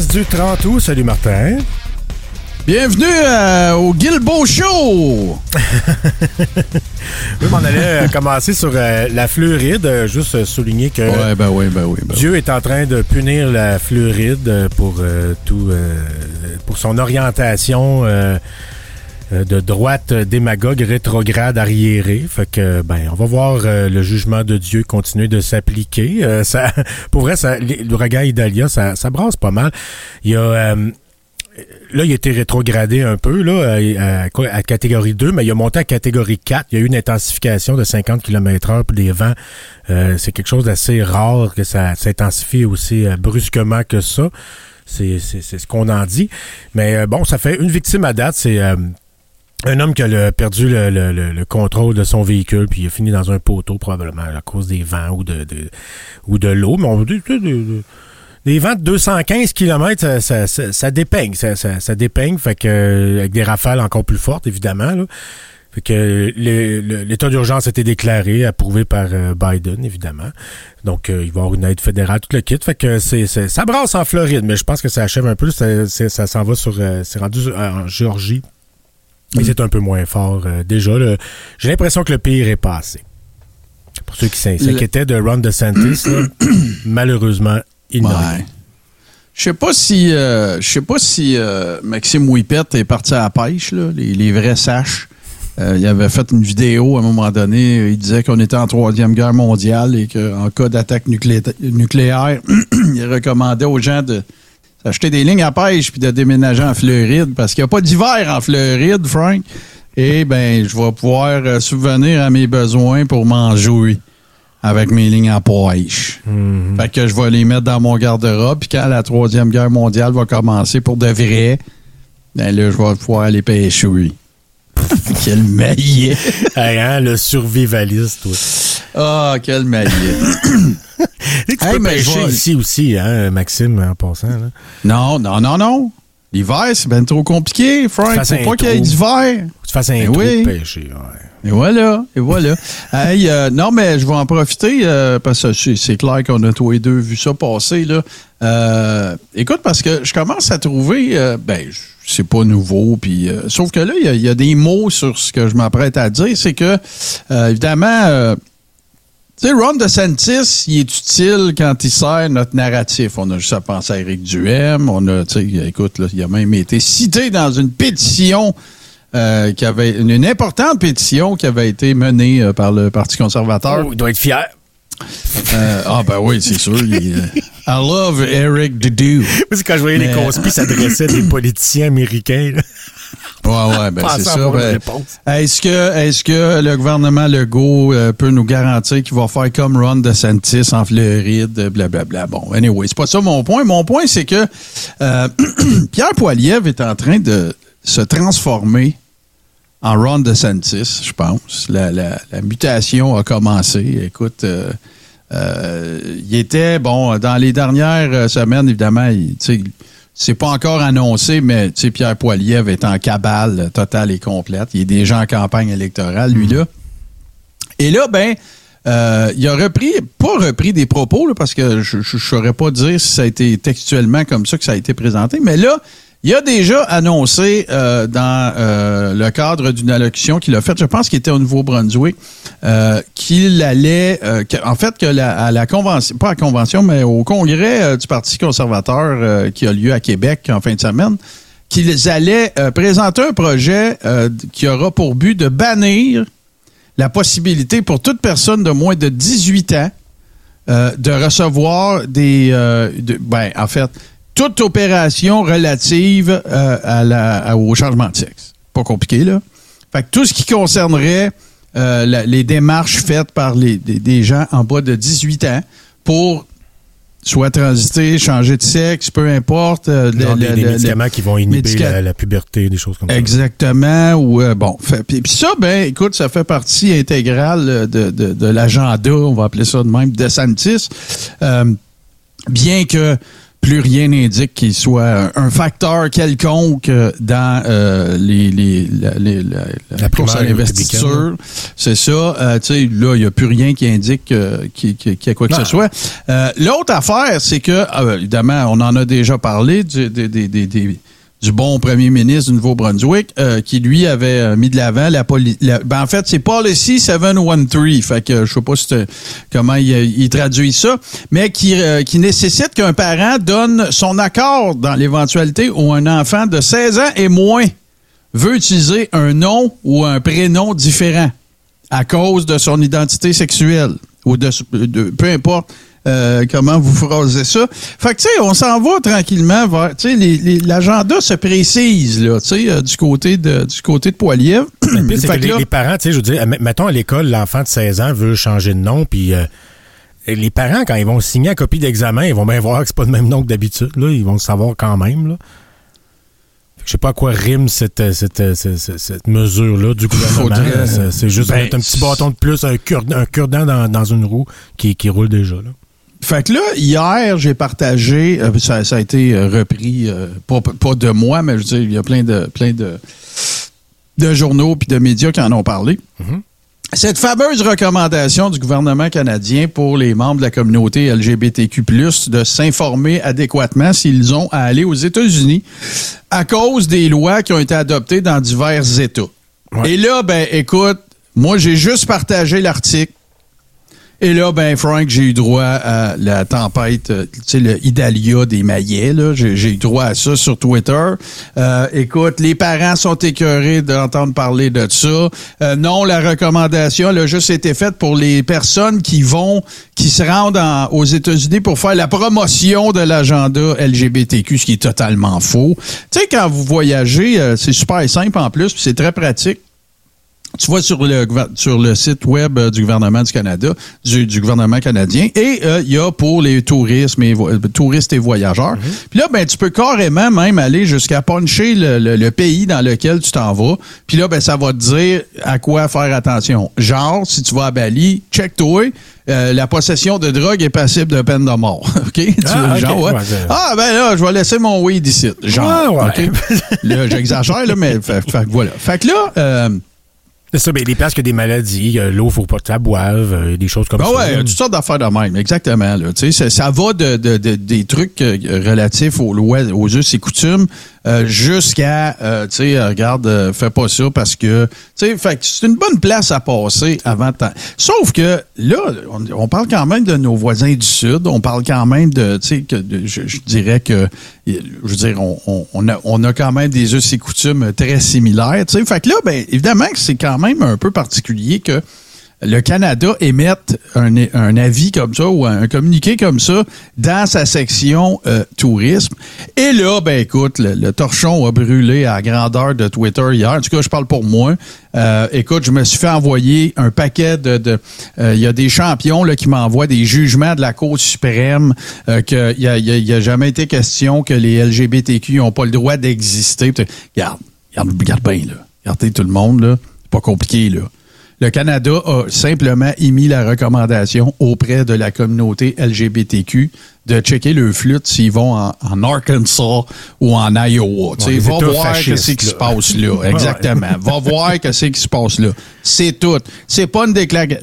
Du 30 août. Salut Martin. Bienvenue euh, au Guilbeault Show! Oui, mais on allait euh, commencer sur euh, la Floride. Euh, juste souligner que Ouais, ben oui, ben oui. Ben. Dieu est en train de punir la Floride euh, pour euh, tout, pour son orientation de droite euh, démagogue rétrograde arriérée. Fait que ben on va voir euh, le jugement de Dieu continuer de s'appliquer. Euh, ça, pour vrai, ça, l'ouragan Idalia, ça, ça brasse pas mal. Il y a euh, Là, il a été rétrogradé un peu là, à, catégorie 2, mais il a monté à catégorie 4. Il y a eu une intensification de 50 km heure pour des vents. Euh, c'est quelque chose d'assez rare que ça s'intensifie aussi euh, brusquement que ça. C'est ce qu'on en dit. Mais euh, bon, ça fait une victime à date. C'est euh, un homme qui a perdu le, le- le- le contrôle de son véhicule, puis il a fini dans un poteau probablement à cause des vents ou de, de- ou de l'eau. Mais on dit tu sais, de- de- des vents de 215 km, ça, ça, ça, ça dépeigne, ça, ça, dépeigne, fait que euh, avec des rafales encore plus fortes, évidemment. Là. Fait que l'état d'urgence a été déclaré, approuvé par euh, Biden, évidemment. Donc, euh, il va y avoir une aide fédérale, tout le kit. Fait que c'est, ça brasse en Floride, mais je pense que ça achève un peu. Ça, ça s'en va sur... c'est rendu en Géorgie. Et c'est un peu moins fort. euh, déjà, j'ai l'impression que le pire est passé. Pour ceux qui s'in- s'inquiétaient de Ron DeSantis, là, malheureusement, il n'a Ouais. rien. Je sais pas si euh, je sais pas si euh, Maxime Whippet est parti à la pêche, là, les, les vrais saches. Euh, il avait fait une vidéo à un moment donné. Il disait qu'on était en troisième guerre mondiale et qu'en cas d'attaque nuclé- nucléaire, il recommandait aux gens de s'acheter des lignes à pêche puis de déménager en Floride parce qu'il n'y a pas d'hiver en Floride, Frank. Et ben, je vais pouvoir euh, subvenir à mes besoins pour manger avec mes lignes à pêche. Fait que je vais les mettre dans mon garde-robe. Puis quand la Troisième Guerre mondiale va commencer pour de vrai, ben là, je vais pouvoir aller pêcher. quel maillet! Hey, hein, le survivaliste, toi. Ah, quel maillet! Tu Hey, peux mais pêcher je vais- ici aussi, hein, Maxime, en passant. Là. non, non, non, non. L'hiver, c'est bien trop compliqué, Frank. Faut pas qu'il y ait d'hiver. Faut que tu fasses un Ben trou oui. de pêcher. Ouais. Et voilà, et voilà. hey, euh, non, mais je vais en profiter euh, parce que c'est clair qu'on a tous les deux vu ça passer. Là. Euh, écoute, parce que je commence à trouver, ben, c'est pas nouveau, puis sauf que là, il y a- il y, a des mots sur ce que je m'apprête à dire. C'est que, évidemment, tu sais, Ron DeSantis, il est utile quand il sert notre narratif. On a juste à penser à Éric Duhem. On a, tu sais, écoute, là, il a même été cité dans une pétition euh, qui avait une, une importante pétition qui avait été menée euh, par le Parti conservateur. Oh, il doit être fier. Euh, ah ben oui, c'est sûr. il, euh, I love Eric Dudu. Parce que quand je voyais les conspis s'adressaient à des politiciens américains. Ouais, ouais, ben c'est ça. ben, est-ce que, est-ce que le gouvernement Legault euh, peut nous garantir qu'il va faire comme Ron DeSantis en Floride, blablabla? Bon, anyway, c'est pas ça mon point. Mon point, c'est que euh, Pierre Poilievre est en train de se transformer en Ron DeSantis, je pense. La, la- la mutation a commencé. Écoute, euh, euh, il était, bon, dans les dernières euh, semaines, évidemment, il, c'est pas encore annoncé, mais tu sais, Pierre Poilievre est en cabale totale et complète. Il est déjà en campagne électorale, lui-là. Et là, ben, euh, il a repris, pas repris des propos, là, parce que je ne saurais pas dire si ça a été textuellement comme ça que ça a été présenté, mais là, il a déjà annoncé euh, dans euh, le cadre d'une allocution qu'il a faite, je pense qu'il était au Nouveau-Brunswick, euh, qu'il allait, en fait, que la, à la convention, pas à la convention, mais au congrès du Parti conservateur qui a lieu à Québec en fin de semaine, qu'ils allaient présenter un projet qui aura pour but de bannir la possibilité pour toute personne de moins de 18 ans de recevoir des... de- ben, en fait, toute opération relative euh, à la, à- au changement de sexe. Pas compliqué, là. Fait que tout ce qui concernerait euh, la- les démarches faites par les, des, des gens en bas de 18 ans pour soit transité, changer de sexe, peu importe. euh, le- des, le- des le- médicaments qui vont inhiber médica- la, la puberté, des choses comme ça. Exactement. Ou euh, bon, fait- puis ça, ben, écoute, ça fait partie intégrale de, de, de l'agenda, on va appeler ça de même, de Santis. Bien que plus rien n'indique qu'il soit un, facteur quelconque euh, dans euh, les, les, la, les- la- course à primaire l'investiture. C'est ça. Euh, tu sais, là, il n'y a plus rien qui indique euh, qu'il y a quoi que Non. ce soit. Euh, L'autre affaire, c'est que, évidemment, on en a déjà parlé du, des- des- des- des- du bon premier ministre du Nouveau-Brunswick, euh, qui lui avait euh, mis de l'avant la politique. Ben, en fait, c'est Policy 713. Fait que je sais pas si comment il, il traduit ça, mais qui, euh, qui nécessite qu'un parent donne son accord dans l'éventualité où un enfant de 16 ans et moins veut utiliser un nom ou un prénom différent à cause de son identité sexuelle ou de, de- peu importe euh, comment vous phrasez ça? Fait que tu sais, on s'en va tranquillement vers tu sais l'agenda se précise là, tu sais euh, du côté de du côté de Poilievre. Le pire, c'est Fait que les, là- les parents, tu sais, je veux dire, mettons à l'école, l'enfant de 16 ans veut changer de nom, puis euh, les parents, quand ils vont signer la copie d'examen, ils vont bien voir que c'est pas le même nom que d'habitude. Là, ils vont le savoir quand même. Là. Je sais pas à quoi rime cette, cette, cette, mesure-là du gouvernement. C'est- juste Ben, mettre un petit bâton de plus, un cure- un cure-dent dans, dans une roue qui, qui roule déjà. Là. Fait que là, hier, j'ai partagé, euh, ça, ça a été euh, repris, euh, pas, pas de moi, mais je veux dire, il y a plein de, plein de, de journaux puis de médias qui en ont parlé. Cette fameuse recommandation du gouvernement canadien pour les membres de la communauté LGBTQ+, de s'informer adéquatement s'ils ont à aller aux États-Unis à cause des lois qui ont été adoptées dans divers États. Ouais. Et là, ben, écoute, moi, j'ai juste partagé l'article. Et là, ben, Frank, j'ai eu droit à la tempête, euh, tu sais, le Idalia des maillets, là. J'ai eu droit à ça sur Twitter. Euh, écoute, les parents sont écœurés d'entendre parler de ça. Euh, non, la recommandation, elle a juste été faite pour les personnes qui vont, qui se rendent en- aux États-Unis pour faire la promotion de l'agenda LGBTQ, ce qui est totalement faux. Tu sais, quand vous voyagez, euh, c'est super simple en plus, c'est très pratique. Tu vas sur le, sur le site web euh, du gouvernement du Canada, du, du gouvernement canadien, et euh, il y a pour les tourismes et, euh, touristes et voyageurs. Puis là, ben, tu peux carrément même aller jusqu'à puncher le, le- le pays dans lequel tu t'en vas. Puis là, ben, ça va te dire à quoi faire attention. Genre, si tu vas à Bali, check-toi. euh, la possession de drogue est passible de peine de mort. OK? Tu Ah, vois, genre, ouais. Ah, ben là, je vais laisser mon weed ici. Genre. Ouais, ouais. OK? Là, j'exagère, là, mais fait, fait voilà. Fait que là, euh, C'est ça, ben, les places ont des maladies, euh, l'eau, faut pas que tu la boives, euh, des choses comme Ben ça. ouais, toutes sortes d'affaires de même, exactement. Là. Tu sais, Ça, ça va de, de- de- des trucs euh, relatifs aux lois, aux us et coutumes euh, jusqu'à, euh, tu sais, euh, regarde, euh, fais pas ça parce que, tu sais, fait c'est une bonne place à passer avant t'en- Sauf que là, on, on parle quand même de nos voisins du Sud, on parle quand même de, tu sais, que je, je dirais que, je veux dire, on, on- on a, on a quand même des us et coutumes très similaires, tu sais. Fait que là, ben, évidemment que c'est quand même un peu particulier que le Canada émette un, un avis comme ça ou un communiqué comme ça dans sa section euh, tourisme. Et là, ben écoute, le, le torchon a brûlé à grandeur de Twitter hier. En tout cas, je parle pour moi. Euh, écoute, je me suis fait envoyer un paquet de... de- euh, Il y a des champions là, qui m'envoient des jugements de la Cour suprême euh, qu'il n'y a, il y a- il y a jamais été question que les LGBTQ n'ont pas le droit d'exister. Regarde, regarde, regarde bien, là. Regardez tout le monde, là. C'est pas compliqué, là. Le Canada a simplement émis la recommandation auprès de la communauté LGBTQ de checker le flûte s'ils vont en, en Arkansas ou en Iowa. Tu sais, va voir ce qui se passe là. Exactement. va voir ce qui se passe là. C'est tout. C'est pas une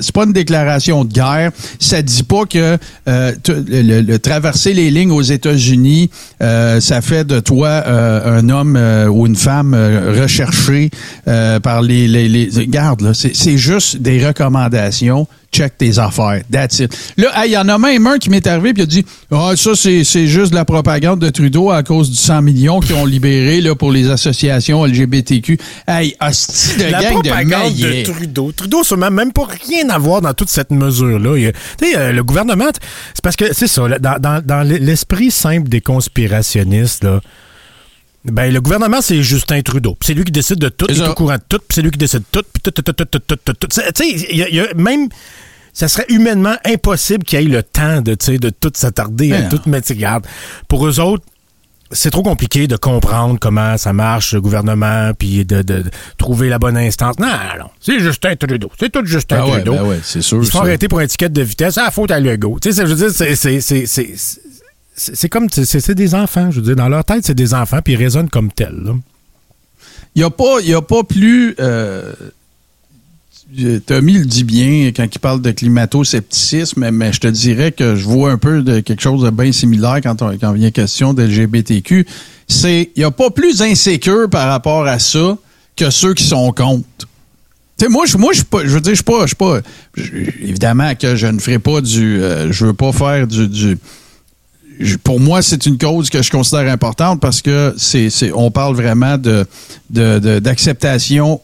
c'est pas une déclaration de guerre. Ça dit pas que euh, le, le- le traverser les lignes aux États-Unis, euh, ça fait de toi euh, un homme euh, ou une femme euh, recherché euh, par les, les, les- Regarde, là, c'est juste des recommandations. Check tes affaires. That's it. Là, hey, il y en a même un qui m'est arrivé et a dit Ah, ça, c'est c'est juste de la propagande de Trudeau à cause du 100 millions qu'ils ont libéré là, pour les associations LGBTQ. Hey, hostie de La gang propagande de. Trudeau. Trudeau, ça n'a même pas rien à voir dans toute cette mesure-là. Tu sais, euh, le gouvernement, c'est parce que, c'est ça, dans, dans- dans l'esprit simple des conspirationnistes, là, ben, le gouvernement, c'est Justin Trudeau. C'est lui qui décide de tout, C'est il est au courant de tout, c'est lui qui décide de tout, puis tout, tout, tout, tout, tout, tout, tout. Tu sais, il y, a- même... ça serait humainement impossible qu'il y ait le temps de, de tout s'attarder à tout mettre. Regarde, pour eux autres, c'est trop compliqué de comprendre comment ça marche, le gouvernement, puis de, de- de trouver la bonne instance. Non, non, non. C'est Justin Trudeau. C'est tout Justin Ah ouais, Trudeau. ben ouais, c'est sûr. Ils se font arrêter pour ticket de vitesse. Ah, faute à Legault. Tu sais, je veux dire, c'est- c'est- comme, c'est des enfants, je veux dire. Dans leur tête, c'est des enfants, puis ils raisonnent comme tels. Il n'y a, pas- y a pas plus. Euh, Tommy le dit bien quand il parle de climato-scepticisme, mais, je te dirais que je vois un peu de quelque chose de bien similaire quand, on, quand vient question d'LGBTQ. C'est il n'y a pas plus insécure par rapport à ça que ceux qui sont contre. Tu sais, moi, je, moi, pas- je veux dire, je suis pas, je pas, évidemment que je ne ferai pas du, euh, je veux pas faire du, du, pour moi, c'est une cause que je considère importante parce que c'est, c'est- on parle vraiment de, de- de- d'acceptation.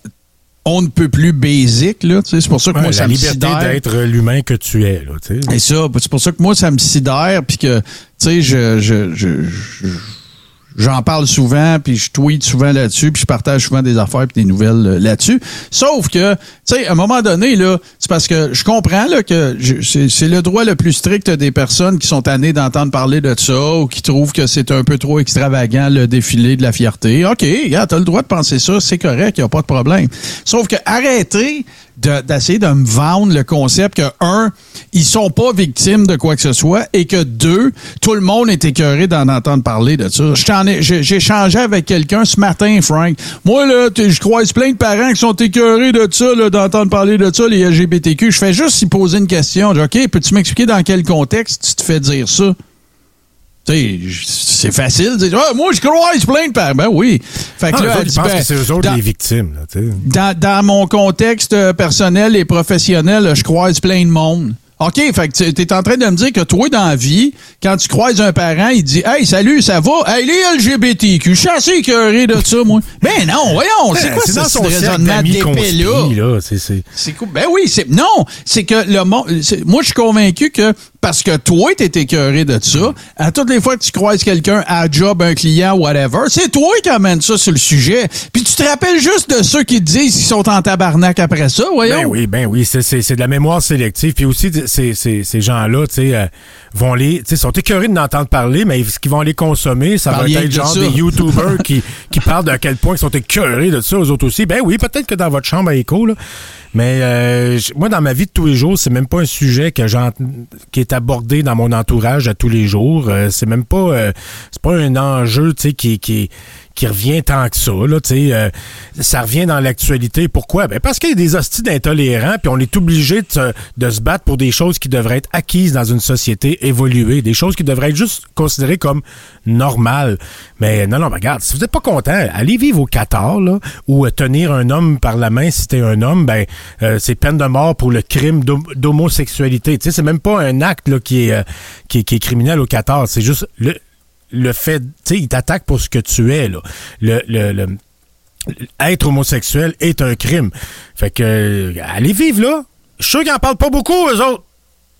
On ne peut plus basic, là. tu sais, C'est pour ça que Ouais, moi, la ça me liberté sidère. d'être l'humain que tu es. Là, tu sais. Et ça, c'est pour ça que moi, ça me sidère, puis que, tu sais, je, je, je- je- j'en parle souvent, puis je tweet souvent là-dessus, puis je partage souvent des affaires puis des nouvelles euh, là-dessus. Sauf que, tu sais, à un moment donné, là, c'est parce que je comprends là, que c'est, le droit le plus strict des personnes qui sont tannées d'entendre parler de ça ou qui trouvent que c'est un peu trop extravagant le défilé de la fierté. OK, regarde, t'as le droit de penser ça, c'est correct, il n'y a pas de problème. Sauf que arrêtez de- d'essayer de, me vendre le concept que, un, ils sont pas victimes de quoi que ce soit et que, deux, tout le monde est écœuré d'en entendre parler de ça. J'ai échangé avec quelqu'un ce matin, Frank. Moi, là, je croise plein de parents qui sont écœurés de ça, d'entendre parler de ça, les LGBTQ. Je fais juste y poser une question. Je dis, OK, peux-tu m'expliquer dans quel contexte tu te fais dire ça? Tu sais, j- c'est facile de dire, Ah, moi, je croise plein de parents. Ben oui. Fait que là, autres, dit, ben, que c'est eux autres dans- les victimes. Là, dans, dans mon contexte euh, personnel et professionnel, je croise plein de monde. OK, fait que tu es en train de me dire que toi, dans la vie, quand tu croises un parent, il dit Hey, salut, ça va? Hey, les LGBTQ, je suis assez écœuré de ça, moi. Ben non, voyons, c'est quoi c'est ce cercle raisonnement d'amis d'épais-là? conspi, là. C'est- c'est- C'est cool. Ben oui, c'est non, c'est que le monde moi je suis convaincu que parce que toi t'es écœuré de ça, à toutes les fois que tu croises quelqu'un à job, un client whatever, c'est toi qui amène ça sur le sujet. Puis tu te rappelles juste de ceux qui te disent qu'ils sont en tabarnak après ça, voyons. Ben oui, ben oui, c'est- de la mémoire sélective. Puis aussi, ces gens-là, tu sais, euh, vont les, tu sais, sont écœurés de n'entendre parler, mais ce qu'ils vont les consommer, ça va être de genre ça. des YouTubers qui, qui parlent de quel point ils sont écœurés de ça, aux autres aussi. Ben oui, peut-être que dans votre chambre à écho, là. Mais euh, moi, dans ma vie de tous les jours, c'est même pas un sujet que qui est abordé dans mon entourage à tous les jours. Euh, c'est même pas, euh, c'est pas un enjeu, tu sais, qui, qui, qui revient tant que ça. Là, euh, ça revient dans l'actualité. Pourquoi? Ben parce qu'il y a des hosties d'intolérants, puis on est obligé de, se- de se battre pour des choses qui devraient être acquises dans une société évoluée, des choses qui devraient être juste considérées comme normales. Mais non, non, ben, regarde, si vous n'êtes pas content, allez vivre au Qatar, là, ou euh, tenir un homme par la main si t'es un homme, ben euh, c'est peine de mort pour le crime d'hom- d'homosexualité. C'est même pas un acte là, qui, est, euh, qui, qui est criminel au Qatar, c'est juste le le fait, tu sais, il t'attaque pour ce que tu es, là. Le, le, le- être homosexuel est un crime. Fait que, euh, allez vivre, là. Je suis sûr qu'ils en parlent pas beaucoup, eux autres.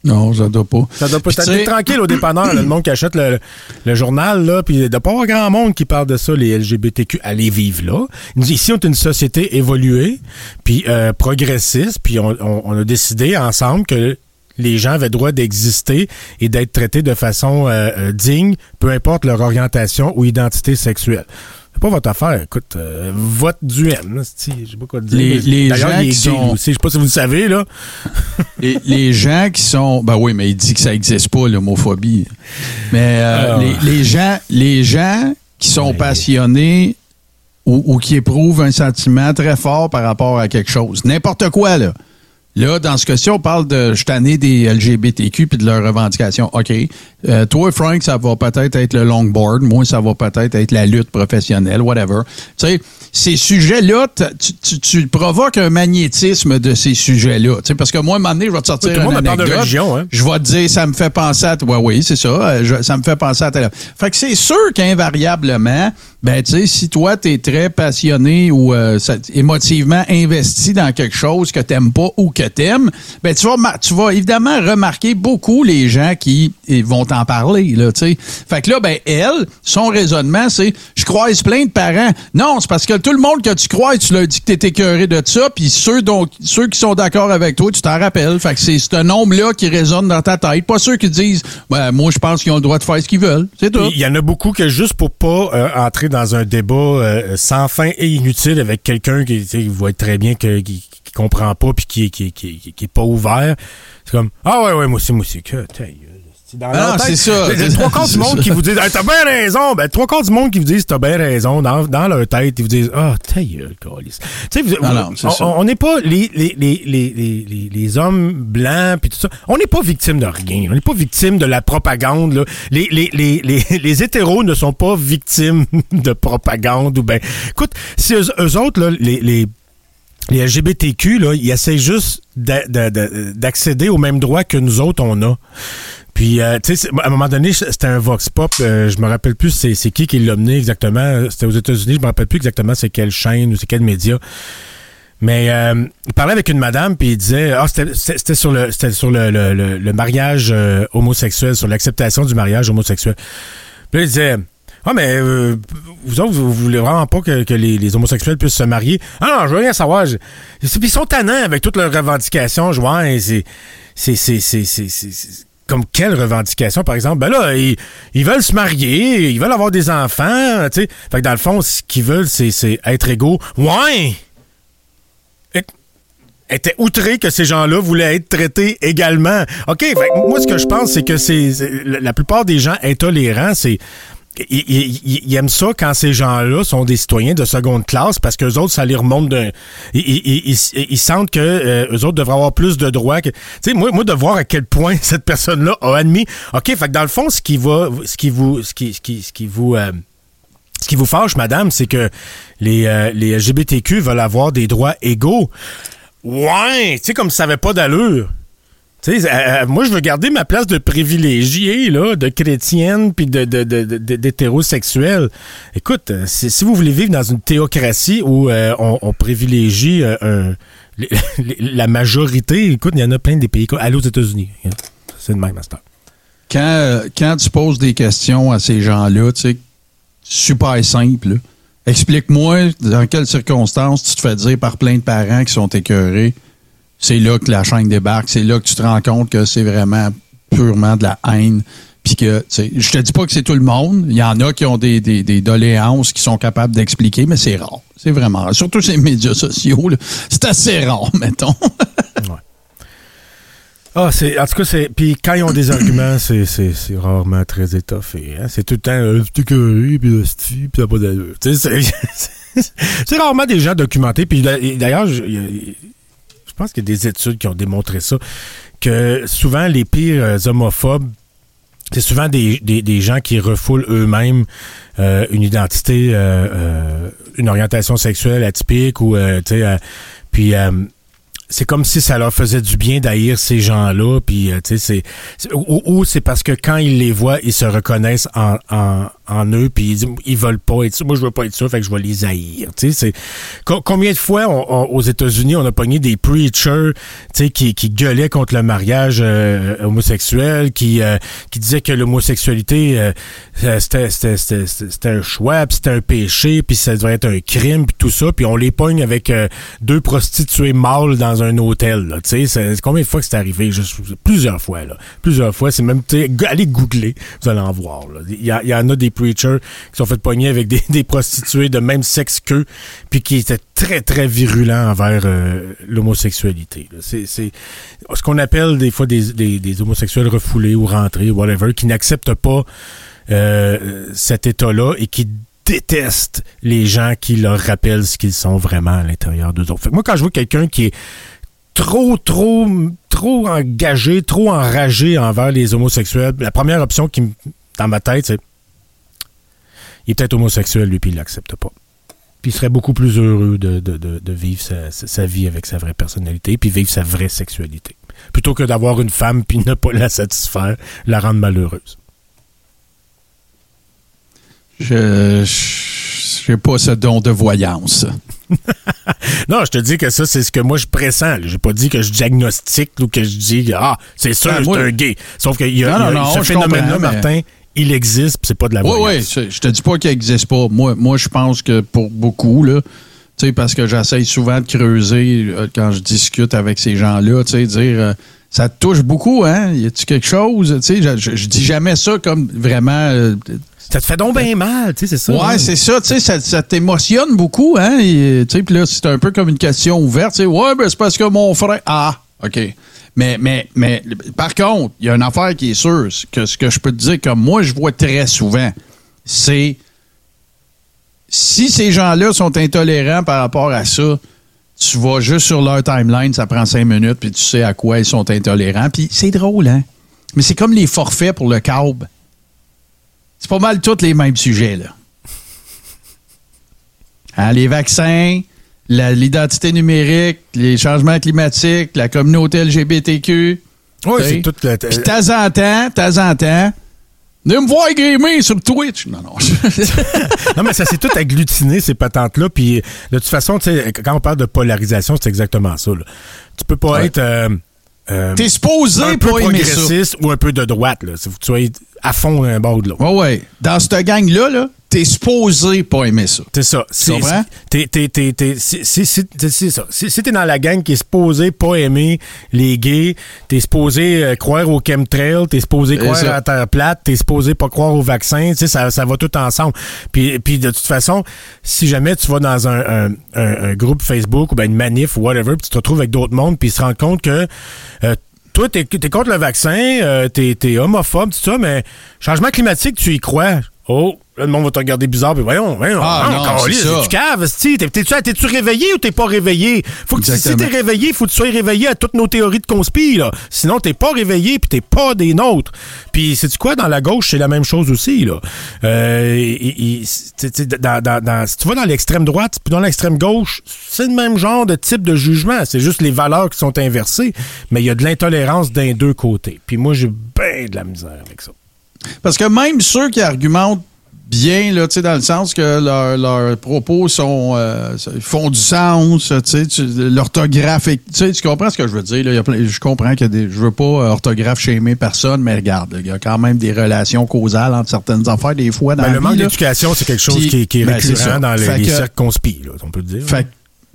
Non, ça doit pas. Ça doit pas sais- tranquille au dépanneur, là, le monde qui achète le, le journal, là, puis il doit pas avoir grand monde qui parle de ça, les LGBTQ. Allez vivre là. Nous, Ici, on est une société évoluée, puis euh, progressiste, puis on, on- on a décidé ensemble que les gens avaient droit d'exister et d'être traités de façon euh, euh, digne, peu importe leur orientation ou identité sexuelle. C'est pas votre affaire. Écoute, euh, vote du M. Je sais pas quoi te dire. Les- gens qui sont- aussi. Je sais pas si vous le savez, là. les, les gens qui sont. Ben oui, mais il dit que ça n'existe pas, l'homophobie. Mais euh, Ah. les, les gens, les gens qui sont Ouais. passionnés ou, ou qui éprouvent un sentiment très fort par rapport à quelque chose, n'importe quoi, là. Là, dans ce cas-ci, on parle de je des LGBTQ puis de leurs revendications. OK. Euh, toi, Frank, ça va peut-être être le longboard. Moi, ça va peut-être être la lutte professionnelle, whatever. Tu sais, ces sujets-là, tu, tu, tu provoques un magnétisme de ces sujets-là. Tu sais, parce que moi, à un moment donné, je vais te sortir Tout une de anecdote. religion, hein. Je vais te dire, ça me fait penser à... Ouais, oui, c'est ça. euh, je- ça me fait penser à... tel- Fait que c'est sûr qu'invariablement, ben, tu sais, si toi, t'es très passionné ou euh, ça- émotivement investi dans quelque chose que t'aimes pas ou que t'aimes, ben, tu vas, tu vas évidemment remarquer beaucoup les gens qui vont t'en parler, là, tu sais. Fait que là, ben, elle, son raisonnement, c'est, je croise plein de parents. Non, c'est parce que tout le monde que tu crois, tu leur dis que t'es écœuré de ça, puis ceux, ceux qui sont d'accord avec toi, tu t'en rappelles. Fait que c'est ce nombre-là qui résonne dans ta tête. Pas ceux qui disent, ben, moi, je pense qu'ils ont le droit de faire ce qu'ils veulent. C'est tout. Il y en a beaucoup que juste pour pas euh, entrer dans un débat euh, sans fin et inutile avec quelqu'un qui, voit très bien que, qui, comprend pas puis qui, qui, qui, qui, est pas ouvert, c'est comme, ah ouais, ouais, moi aussi, moi aussi, que. C'est dans Ah, c'est ça. Il y a trois quarts du monde qui vous disent, Hey, t'as bien raison. Ben, trois quarts du monde qui vous disent, t'as bien raison. Dans, dans leur tête, ils vous disent, ah, ta gueule, câlisse. Tu sais, Ah on- n'est pas les, les, les, les, les, hommes blancs puis tout ça. On n'est pas victime de rien. On n'est pas victime de la propagande. Là. Les, les, les, les, les hétéros ne sont pas victimes de propagande ou ben. Écoute, si eux, eux autres, là, les, les les LGBTQ, là, ils essaient juste d'a- d'a- d'a- d'accéder aux mêmes droits que nous autres, on a. Puis, euh, tu sais, à un moment donné, c'était un vox pop. euh, je me rappelle plus c'est, qui qui l'a mené exactement. C'était aux États-Unis. Je me rappelle plus exactement c'est quelle chaîne ou c'est quel média. Mais euh, il parlait avec une madame puis il disait ah c'était, sur le c'était sur le, le, le- le mariage euh, homosexuel sur l'acceptation du mariage homosexuel. Puis là, il disait ah mais euh, vous autres vous, voulez vraiment pas que, que les, les homosexuels puissent se marier? Ah non je veux rien savoir puis ils sont tannants avec toutes leurs revendications je vois hein, c'est c'est c'est- c'est- comme quelle revendication, par exemple? Ben là, ils, veulent se marier, ils veulent avoir des enfants, tu sais. Fait que dans le fond, ce qu'ils veulent, c'est, être égaux. Ouais! Était outré que ces gens-là voulaient être traités également. OK, fait moi, ce que je pense, c'est que c'est, la plupart des gens intolérants, c'est ils, ils- aiment ça quand ces gens-là sont des citoyens de seconde classe parce qu'eux autres, ça les remonte d'un. Ils, ils- sentent que euh, autres devraient avoir plus de droits que. Tu sais, moi, moi, de voir à quel point cette personne-là a admis. OK, fait que dans le fond, ce qui va. Ce qui vous. Ce qui, ce qui, ce qui vous. euh, ce qui vous fâche, madame, c'est que les, euh, les LGBTQ veulent avoir des droits égaux. Ouais, tu sais, comme ça n'avait pas d'allure. Euh, euh, moi, je veux garder ma place de privilégié, là, de chrétienne puis de, d'hétérosexuel. Écoute, euh, si, vous voulez vivre dans une théocratie où on, privilégie la majorité, écoute, il y en a plein des pays. Allez aux États-Unis. hein. C'est le même, master. quand, quand tu poses des questions à ces gens-là, tu sais, super simple. Explique-moi dans quelles circonstances tu te fais dire par plein de parents qui sont écœurés. C'est là que la chaîne débarque. C'est là que tu te rends compte que c'est vraiment purement de la haine. Puis que, je te dis pas que c'est tout le monde. Il y en a qui ont des, des, doléances qui sont capables d'expliquer, mais c'est rare. C'est vraiment rare. Surtout ces médias sociaux, c'est assez rare, mettons. Ah, c'est, en tout cas, c'est. Puis quand ils ont des arguments, c'est, rarement très étoffé. Hein? C'est tout le temps, euh, c'est écœuré, puis hostie, puis ça a pas d'allure. C'est, c'est rarement des gens documentés. Puis d'a- d'ailleurs, pense qu'il y a des études qui ont démontré ça, que souvent les pires euh, homophobes, c'est souvent des, des, des gens qui refoulent eux-mêmes euh, une identité, euh, euh, une orientation sexuelle atypique ou, euh, tu sais, puis c'est comme si ça leur faisait du bien d'haïr ces gens-là, puis euh, tu sais, c'est ou, ou c'est parce que quand ils les voient, ils se reconnaissent en, en, en eux, puis ils ils veulent pas être ça. Moi, je veux pas être ça, fait que je vais les haïr. Tu sais, c'est co- combien de fois on- on- aux États-Unis on a pogné des preachers, tu sais, qui, qui gueulaient contre le mariage euh, homosexuel, qui euh, qui disaient que l'homosexualité euh, c'était c'était- c'était un choix, puis c'était un péché, puis ça devrait être un crime, puis tout ça, puis on les pogne avec euh, deux prostituées mâles dans un hôtel. là. Tu sais, combien de fois que c'est arrivé? Juste plusieurs fois là, plusieurs fois. C'est même, allez googler, vous allez en voir. Il y, y en a des preachers qui sont fait pogner avec des, des prostituées de même sexe qu'eux, puis qui étaient très très virulents envers euh, l'homosexualité. c'est ce qu'on appelle des fois des, des, des homosexuels refoulés ou rentrés, whatever, qui n'acceptent pas euh, cet état-là et qui détestent les gens qui leur rappellent ce qu'ils sont vraiment à l'intérieur d'eux autres. Fait que moi, quand je vois quelqu'un qui est trop, trop, trop engagé, trop enragé envers les homosexuels, la première option qui dans ma tête, c'est il est peut-être homosexuel, lui, puis il l'accepte pas. Puis il serait beaucoup plus heureux de, vivre sa, vie avec sa vraie personnalité, puis vivre sa vraie sexualité. Plutôt que d'avoir une femme, puis ne pas la satisfaire, la rendre malheureuse. Je- j'ai pas ce don de voyance. Non, je te dis que ça, c'est ce que moi je pressens. J'ai pas dit que je diagnostique ou que je dis Ah, c'est sûr, Ben, c'est moi- un gay. Sauf qu'il y a, Non, y a non, ce je phénomène-là, mais- Martin, il existe, puis c'est pas de la Oui, voyance. oui, je te dis pas qu'il n'existe pas. Moi, moi je pense que pour beaucoup, là, tu sais, parce que j'essaye souvent de creuser euh, quand je discute avec ces gens-là, tu sais, dire euh, ça te touche beaucoup, hein? Y a-tu quelque chose? Tu sais, je, dis jamais ça comme vraiment. euh, Ça te fait donc bien mal, tu sais, c'est ça. Ouais, hein? c'est ça, tu sais, ça, ça t'émotionne beaucoup, hein? Tu sais, puis là, c'est un peu comme une question ouverte, tu sais, ouais, ben c'est parce que mon frère. Ah, OK. Mais, mais, mais, par contre, il y a une affaire qui est sûre, que ce que je peux te dire, comme moi, je vois très souvent, c'est si ces gens-là sont intolérants par rapport à ça, tu vas juste sur leur timeline, ça prend cinq minutes, puis tu sais à quoi ils sont intolérants. Puis c'est drôle, hein? Mais c'est comme les forfaits pour le câble. C'est pas mal tous les mêmes sujets, là. Hein, les vaccins, l'identité numérique, les changements climatiques, la communauté LGBTQ. Oui, c'est tout le. Puis de temps en temps, de temps en temps, venez me voir gamer sur Twitch. Non, non. Non, mais ça s'est tout agglutiné, ces patentes-là. Puis, de toute façon, tu sais, quand on parle de polarisation, c'est exactement ça. là. Tu peux pas Ouais. être euh, euh, T'es supposé un peu pas aimer ça. progressiste ou un peu de droite. Là. Faut que tu sois à fond d'un bord ou de l'autre. Ouais, ouais. Dans cette gang-là, là, t'es supposé pas aimer ça. C'est ça. C'est- comprends? t'es- t'es- t'es- t'es- c'est- c'est- c'est- c'est- c'est ça. Si, t'es dans la gang qui est supposé pas aimer les gays, t'es supposé euh, croire au chemtrail, t'es supposé croire ça. à la terre plate, t'es supposé pas croire au vaccin, tu sais, ça, ça va tout ensemble. Puis, puis de toute façon, si jamais tu vas dans un, un- un- un groupe Facebook ou ben une manif ou whatever, puis tu te retrouves avec d'autres mondes, puis ils se rendent compte que euh, toi, t'es es contre le vaccin, euh, t'es es homophobe, tout ça, mais changement climatique, tu y crois. Oh, là, le monde va te regarder bizarre, puis voyons, voyons, Ah, non, c'est câlisse, ça. tu caves, T'es-tu t'es-tu réveillé ou t'es pas réveillé? Faut que tu- si t'es réveillé, faut que tu sois réveillé à toutes nos théories de conspi, là. Sinon, t'es pas réveillé puis t'es pas des nôtres. Puis, sais-tu quoi? Dans la gauche, c'est la même chose aussi, là. Euh, tu dans- dans- si tu vas dans l'extrême droite puis dans l'extrême gauche, c'est le même genre de type de jugement. C'est juste les valeurs qui sont inversées, mais il y a de l'intolérance d'un deux côtés. Puis moi, j'ai bien de la misère avec ça. Parce que même ceux qui argumentent bien, là, dans le sens que leurs propos sont euh, font du sens, l'orthographe, tu comprends ce que je veux dire, là, il y a plein- je comprends que je veux pas euh, orthographe shamer personne, mais regarde, il y a quand même des relations causales entre certaines affaires, des fois, dans Ben, la le manque d'éducation, c'est quelque chose qui, est- qui est ben, récurrent dans les, les que- cercles conspi, là, on peut le dire. Fait,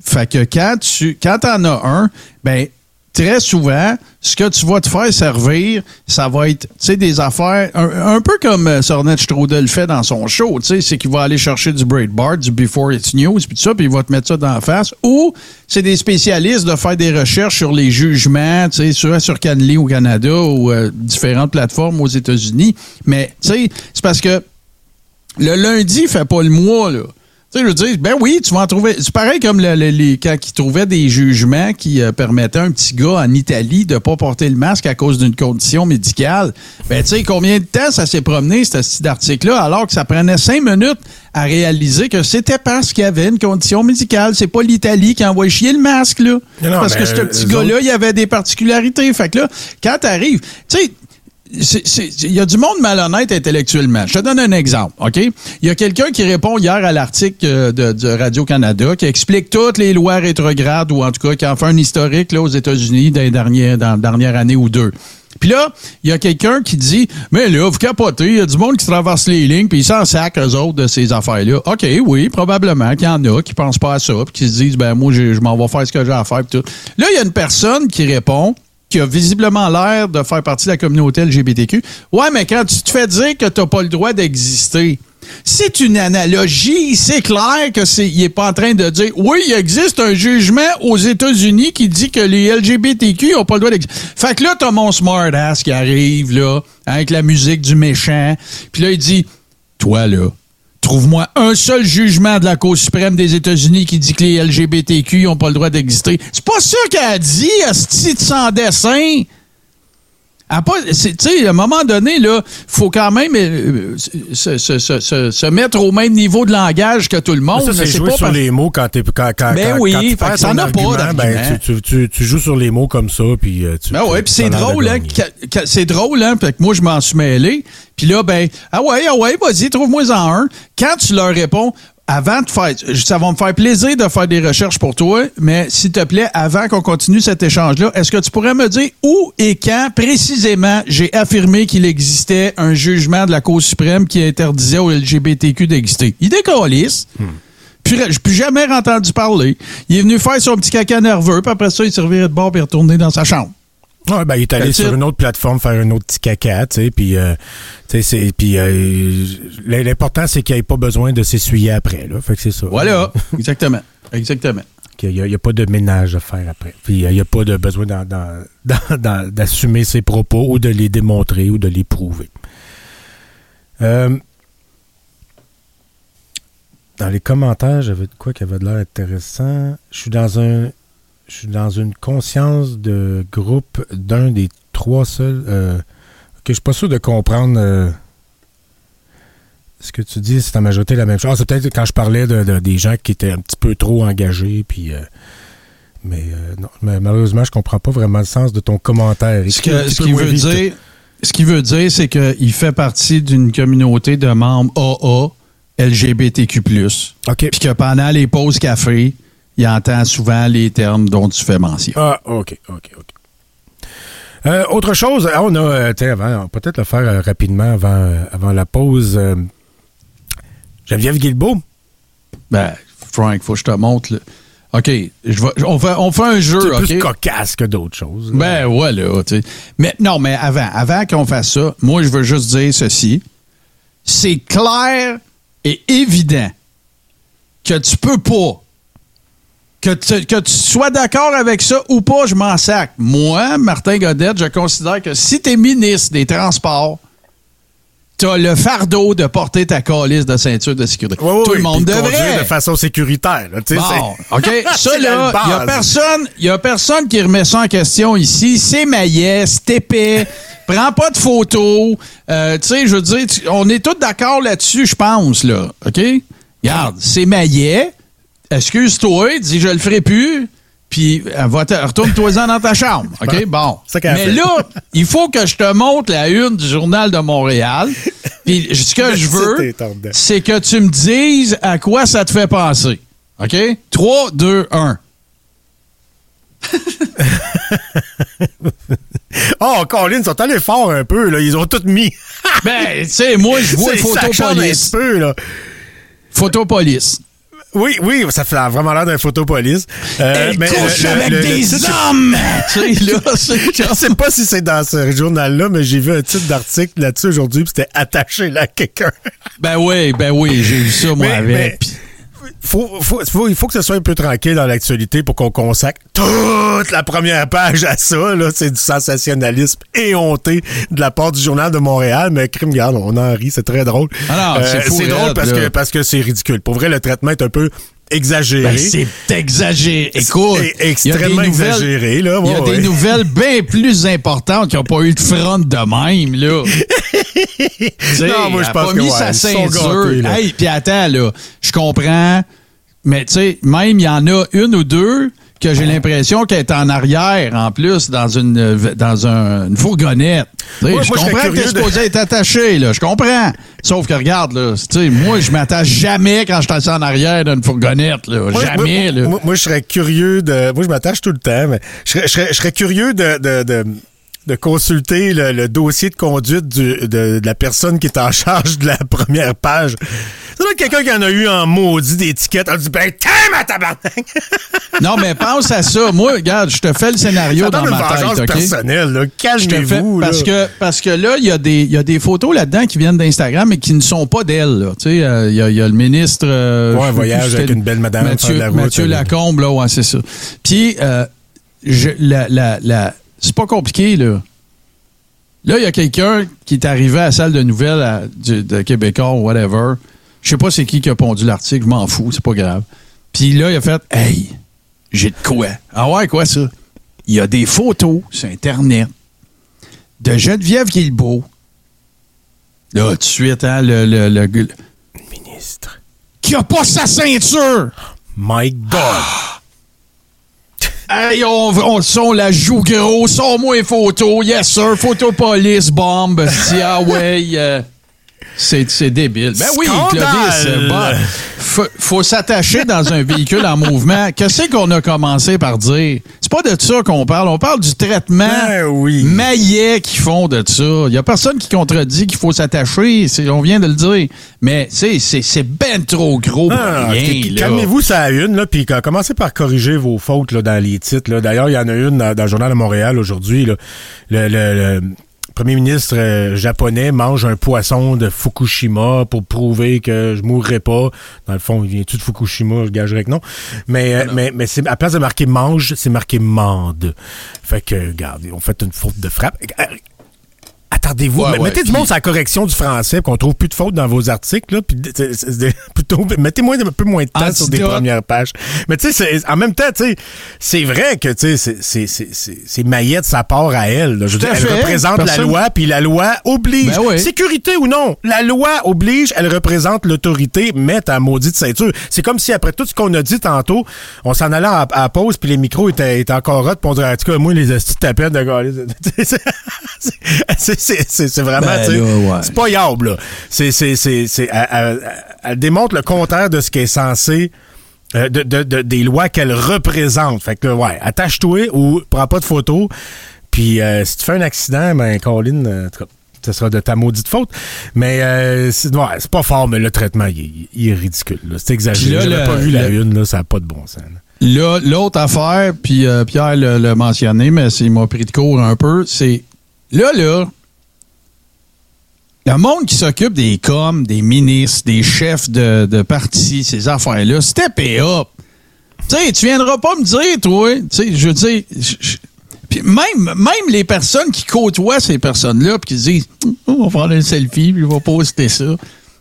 fait que quand tu quand en as un, ben très souvent, ce que tu vas te faire servir, ça va être, tu sais, des affaires, un, un peu comme euh, Sornet Strudel fait dans son show, tu sais, c'est qu'il va aller chercher du Breitbart, du Before It's News, puis tout ça, puis il va te mettre ça dans la face. Ou c'est des spécialistes de faire des recherches sur les jugements, tu sais, sur Canly au Canada ou euh, différentes plateformes aux États-Unis. Mais, tu sais, c'est parce que le lundi fait pas le mois, là. Tu sais, je veux dire, ben oui, tu vas en trouver. C'est pareil comme le- le- les, quand ils trouvaient des jugements qui euh, permettaient à un petit gars en Italie de pas porter le masque à cause d'une condition médicale. Ben, tu sais, combien de temps ça s'est promené, ce petit article-là, alors que ça prenait cinq minutes à réaliser que c'était parce qu'il y avait une condition médicale. C'est pas l'Italie qui envoie chier le masque, là. Non, parce que ce euh, petit eux gars-là, il y avait des particularités. Fait que là, quand t'arrives, tu sais, il y a du monde malhonnête intellectuellement. Je te donne un exemple, OK? Il y a quelqu'un qui répond hier à l'article euh, de, Radio-Canada qui explique toutes les lois rétrogrades ou en tout cas qui en fait un historique là, aux États-Unis dans, les la dernière année ou deux. Puis là, il y a quelqu'un qui dit Mais là, vous capotez, il y a du monde qui traverse les lignes, puis ils s'en sacent, eux autres, de ces affaires-là. OK, oui, probablement qu'il y en a qui pensent pas à ça, puis qui se disent Ben, moi, je, je m'en vais faire ce que j'ai à faire, puis tout. Là, il y a une personne qui répond qui a visiblement l'air de faire partie de la communauté LGBTQ. Ouais, mais quand tu te fais dire que tu n'as pas le droit d'exister, c'est une analogie. C'est clair que c'est, il est pas en train de dire, oui, il existe un jugement aux États-Unis qui dit que les LGBTQ n'ont pas le droit d'exister. Fait que là, t'as mon smart ass qui arrive, là, avec la musique du méchant. Puis là, il dit, toi, là, Trouve-moi un seul jugement de la Cour suprême des États-Unis qui dit que les LGBTQ n'ont pas le droit d'exister. C'est pas ça qu'elle a dit, Asti de sans dessin. Elle a pas- c'est- Tu sais, à un moment donné, là, faut quand même euh, se, se- se- se- mettre au même niveau de langage que tout le monde. ça, mais c'est c'est jouer pas sur parce- les mots quand, t'es, quand, quand, Ben quand- oui, quand tu ça n'a pas ben, tu, tu, tu, tu joues sur les mots comme ça, puis euh, tu... Ben ouais, tu- puis t'as c'est drôle, hein. C'est drôle, hein. Fait que moi, je m'en suis mêlé. Puis là, ben, ah ouais, ah ouais, vas-y, trouve-moi en un. Quand tu leur réponds, avant de faire, ça va me faire plaisir de faire des recherches pour toi, mais s'il te plaît, avant qu'on continue cet échange-là, est-ce que tu pourrais me dire où et quand précisément j'ai affirmé qu'il existait un jugement de la Cour suprême qui interdisait aux LGBTQ d'exister? Il décalisse. Puis je plus jamais entendu parler. Il est venu faire son petit caca nerveux, puis après ça, il servirait de bord et retourner dans sa chambre. Ouais, ben, il est allé sur une autre plateforme faire un autre petit caca, tu sais, puis, euh, tu sais, c'est- puis euh, l'important, c'est qu'il n'y ait pas besoin de s'essuyer après, là. Fait que c'est ça. Voilà. Exactement. Exactement. Qu'il n'y a, il pas de ménage à faire après. Puis euh, il n'y a pas de besoin d'assumer ses propos ou de les démontrer ou de les prouver. Euh, dans les commentaires, j'avais de quoi qui avait de l'air intéressant. Je suis dans un. Je suis dans une conscience de groupe d'un des trois seuls. euh, que je suis pas sûr de comprendre. euh, ce que tu dis, c'est en majorité la même chose. Ah, c'est peut-être quand je parlais de, de- des gens qui étaient un petit peu trop engagés, puis. euh, mais euh, non, mais malheureusement, je comprends pas vraiment le sens de ton commentaire. Ce que- ce moins veut dire, ce qu'il veut dire, c'est qu'il fait partie d'une communauté de membres AA LGBTQ+. OK. Puis que pendant les pauses café, il entend souvent les termes dont tu fais mention. Ah, OK, OK, OK. Euh, autre chose, ah, on a, euh, tiens, avant, on va peut-être le faire euh, rapidement avant, avant la pause. euh, Geneviève Guilbeault. Ben, Frank, faut que je te montre. là. OK, je vais- on, fait, on fait un jeu, C'est plus cocasse que d'autres choses. là. Ben voilà, tu sais. Mais non, mais avant, avant qu'on fasse ça, moi je veux juste dire ceci. C'est clair et évident que tu peux pas. Que tu, que tu sois d'accord avec ça ou pas, je m'en sac. Moi, Martin Godette, je considère que si tu es ministre des Transports, tu as le fardeau de porter ta calice de ceinture de sécurité. Ouais, ouais, Tout le monde devrait. de façon sécuritaire. là, tu sais, Bon, c'est- OK. Ça, là, il n'y a personne, y a personne qui remet ça en question ici. C'est maillet, c'est épais. Prends pas de photos. Euh, tu sais, je veux dire, on est tous d'accord là-dessus, je pense, là. OK? Regarde, c'est maillet. Excuse-toi, dis je le ferai plus. Puis, euh, retourne-toi-en dans ta chambre. OK? Bon. Mais là, il faut que je te montre la une du Journal de Montréal. Puis, ce que je veux, c'est que tu me dises à quoi ça te fait penser. OK? 3, 2, 1. Oh, Colin, ils sont allés fort un peu. Là. Ils ont tout mis. Ben, tu sais, moi, je vois C'est- ça Oui, oui, ça fait vraiment l'air d'un photopolice. Euh, Elle mais, couche euh, avec le- le des titre, hommes! tu sais, là, c'est Je ne sais pas si c'est dans ce journal-là, mais j'ai vu un titre d'article là-dessus aujourd'hui, puis c'était attaché là à quelqu'un. Ben oui, ben oui, j'ai vu ça, moi, Mais- avec. mais- Faut, faut, faut- il faut que ce soit un peu tranquille dans l'actualité pour qu'on consacre toute la première page à ça. Là. C'est du sensationnalisme éhonté de la part du Journal de Montréal, mais crime garde, on en rit, c'est très drôle. Euh, Ah c'est c'est drôle parce là. que, parce que c'est ridicule. Pour vrai, le traitement est un peu exagéré. Ben, c'est exagéré. Écoute, C'est il y a des extrêmement nouvelles- exagéré, là. Il y a des ouais. nouvelles bien plus importantes qui n'ont pas eu de front de même, là. Non, moi, je pense pas que mis ouais, sa ceinture. gâtés. Hey, puis attends, là, je comprends, mais tu sais, même il y en a une ou deux que j'ai l'impression qu'elle est en arrière, en plus, dans une, dans un- une fourgonnette. Je moi, je serais comprends que t'es de- supposé être attaché, là, je comprends. Sauf que regarde, là, tu sais, moi, je m'attache jamais quand je suis assis en arrière d'une fourgonnette, là. Moi, jamais, moi, là. Moi, moi, je serais curieux de. Moi, je m'attache tout le temps, mais je serais, je serais, je serais curieux de, de, de, de consulter le, le dossier de conduite du- de, de la personne qui est en charge de la première page. Doit être quelqu'un qui en a eu en maudit d'étiquette. Elle dit Ben, t'aimes ma tabarnak! Non, mais pense à ça. Moi, regarde, je te fais le scénario Ça dans une ma tête, OK? personnelle, là. Calmez-vous, là. parce que parce que là, il y, a y a des photos là-dedans qui viennent d'Instagram mais qui ne sont pas d'elle. là. Tu sais, euh, il y, a- y a le ministre. euh, Ouais, voyage avec une belle madame Mathieu, de la route, Mathieu Lacombe, là, ouais, c'est ça. Puis, euh, je- la, la, la- c'est pas compliqué, là. Là, il y a quelqu'un qui est arrivé à la salle de nouvelles à- du- de Québécois ou whatever. Je sais pas c'est qui qui a pondu l'article, je m'en fous, c'est pas grave. Puis là, il a fait Hey, j'ai de quoi? Ah ouais, quoi ça? Il y a des photos sur Internet de Geneviève Guilbeault. Là, tout de suite, hein, le, le, le, le- Ministre. qui a pas sa ceinture! My God! Hey, on, on, on la joue gros, sors-moi les photos, yes sir, photo police, bombe, si ah ouais, euh, c'est, débile. Ben oui, euh, bon, faut, faut s'attacher dans un véhicule en mouvement. Qu'est-ce qu'on a commencé par dire? C'est pas de ça qu'on parle. On parle du traitement Ben oui. maillet qu'ils font de ça. Il y a personne qui contredit qu'il faut s'attacher. On vient de le dire. Mais c'est ben trop gros pour Ah, rien. Calmez-vous, ça a une, là, puis co- commencez par corriger vos fautes là, dans les titres. D'ailleurs, il y en a une dans, dans le Journal de Montréal aujourd'hui. Le, le- le premier ministre euh, japonais mange un poisson de Fukushima pour prouver que je mourrai pas. Dans le fond, il vient-tu de Fukushima? Je gagerais que non. Mais, euh, mais, mais c'est, à place de marquer mange, c'est marqué mande. Fait que, regarde, on fait une faute de frappe. Attardez-vous. Ouais, Mais- ouais, mettez du monde sur la correction du français, qu'on trouve plus de fautes dans vos articles. Là, puis plutôt, mettez moins, un peu moins de temps sur des premières pages. Mais tu sais, en même temps, tu sais, c'est vrai que tu sais, c'est- c'est- c'est c'est- c'est Maillette, ça part à elle. là. Je veux dire, elle représente Personne- la loi, puis la loi oblige. Ben. Sécurité ou non, la loi oblige, elle représente l'autorité, met ta maudite ceinture. C'est comme si après tout ce qu'on a dit tantôt, on s'en allait à, pause, puis les micros étaient, étaient encore hot, puis on dirait, en tout cas, moi, les astuces tapettes de gars, c'est- c'est vraiment, Ben tu sais, ouais. c'est pas yable, là. C'est, c'est, c'est, c'est, elle, elle- elle démontre le contraire de ce qui est censé, euh, de, de- de- des lois qu'elle représente. Fait que, là, ouais, attache-toi ou prends pas de photos. Puis, euh, si tu fais un accident, ben, Colin, euh, ce sera de ta maudite faute. Mais euh, c'est, ouais, c'est pas fort, mais le traitement, il, est- il est ridicule. là. C'est exagéré. J'avais pas vu la le- une, là, ça n'a pas de bon sens. l'autre affaire, puis Pierre l'a mentionné, mais c'est- il m'a pris de court un peu, c'est là, là, le monde qui s'occupe des coms, des ministres, des chefs de, de partis, ces affaires-là, step it up. Tu tu viendras pas me dire, toi, tu je veux dire, je- je- puis même, même les personnes qui côtoient ces personnes-là, puis qui se disent, Oh, on va prendre un selfie, puis on va poster ça.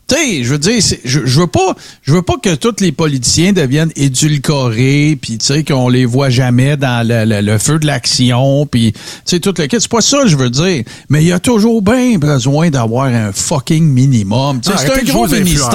Tu sais, je veux dire, je, je veux pas, je veux pas que tous les politiciens deviennent édulcorés, puis tu sais qu'on les voit jamais dans le, le- le feu de l'action, puis tu sais tout le kit. C'est pas ça, que je veux dire. Mais il y a toujours bien besoin d'avoir un fucking minimum. Ah, c'est un gros ministère.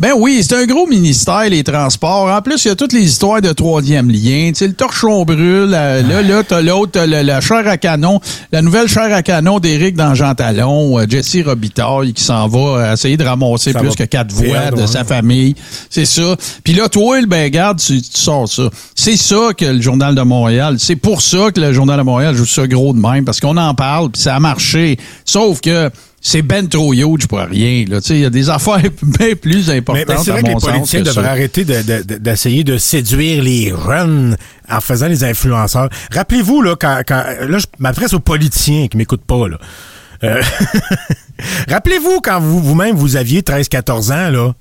Ben oui, c'est un gros ministère, les transports. En plus, il y a toutes les histoires de troisième lien. Tu sais, le torchon brûle. euh, Là, là, t'as l'autre, t'as le- la chair à canon, la nouvelle chair à canon d'Éric dans Jean Talon, euh, Jesse Robitaille qui s'en va euh, essayer de ramasser Ça plus que quatre voix de sa famille. C'est ça. Puis là, toi, ben regarde, tu, tu sors ça. C'est ça que le Journal de Montréal, c'est pour ça que le Journal de Montréal joue ça gros de même, parce qu'on en parle, puis ça a marché. Sauf que c'est ben trop huge pour rien. là. Tu sais, Il y a des affaires bien plus Mais, importantes, mais c'est à vrai que les mon politiciens ça. devraient arrêter de- de- de- d'essayer de, séduire les runs en faisant les influenceurs. Rappelez-vous, là, quand, quand là, je m'adresse aux politiciens qui m'écoutent pas, là. Euh, Rappelez-vous quand vous, vous-même, vous aviez 13-14 ans, là.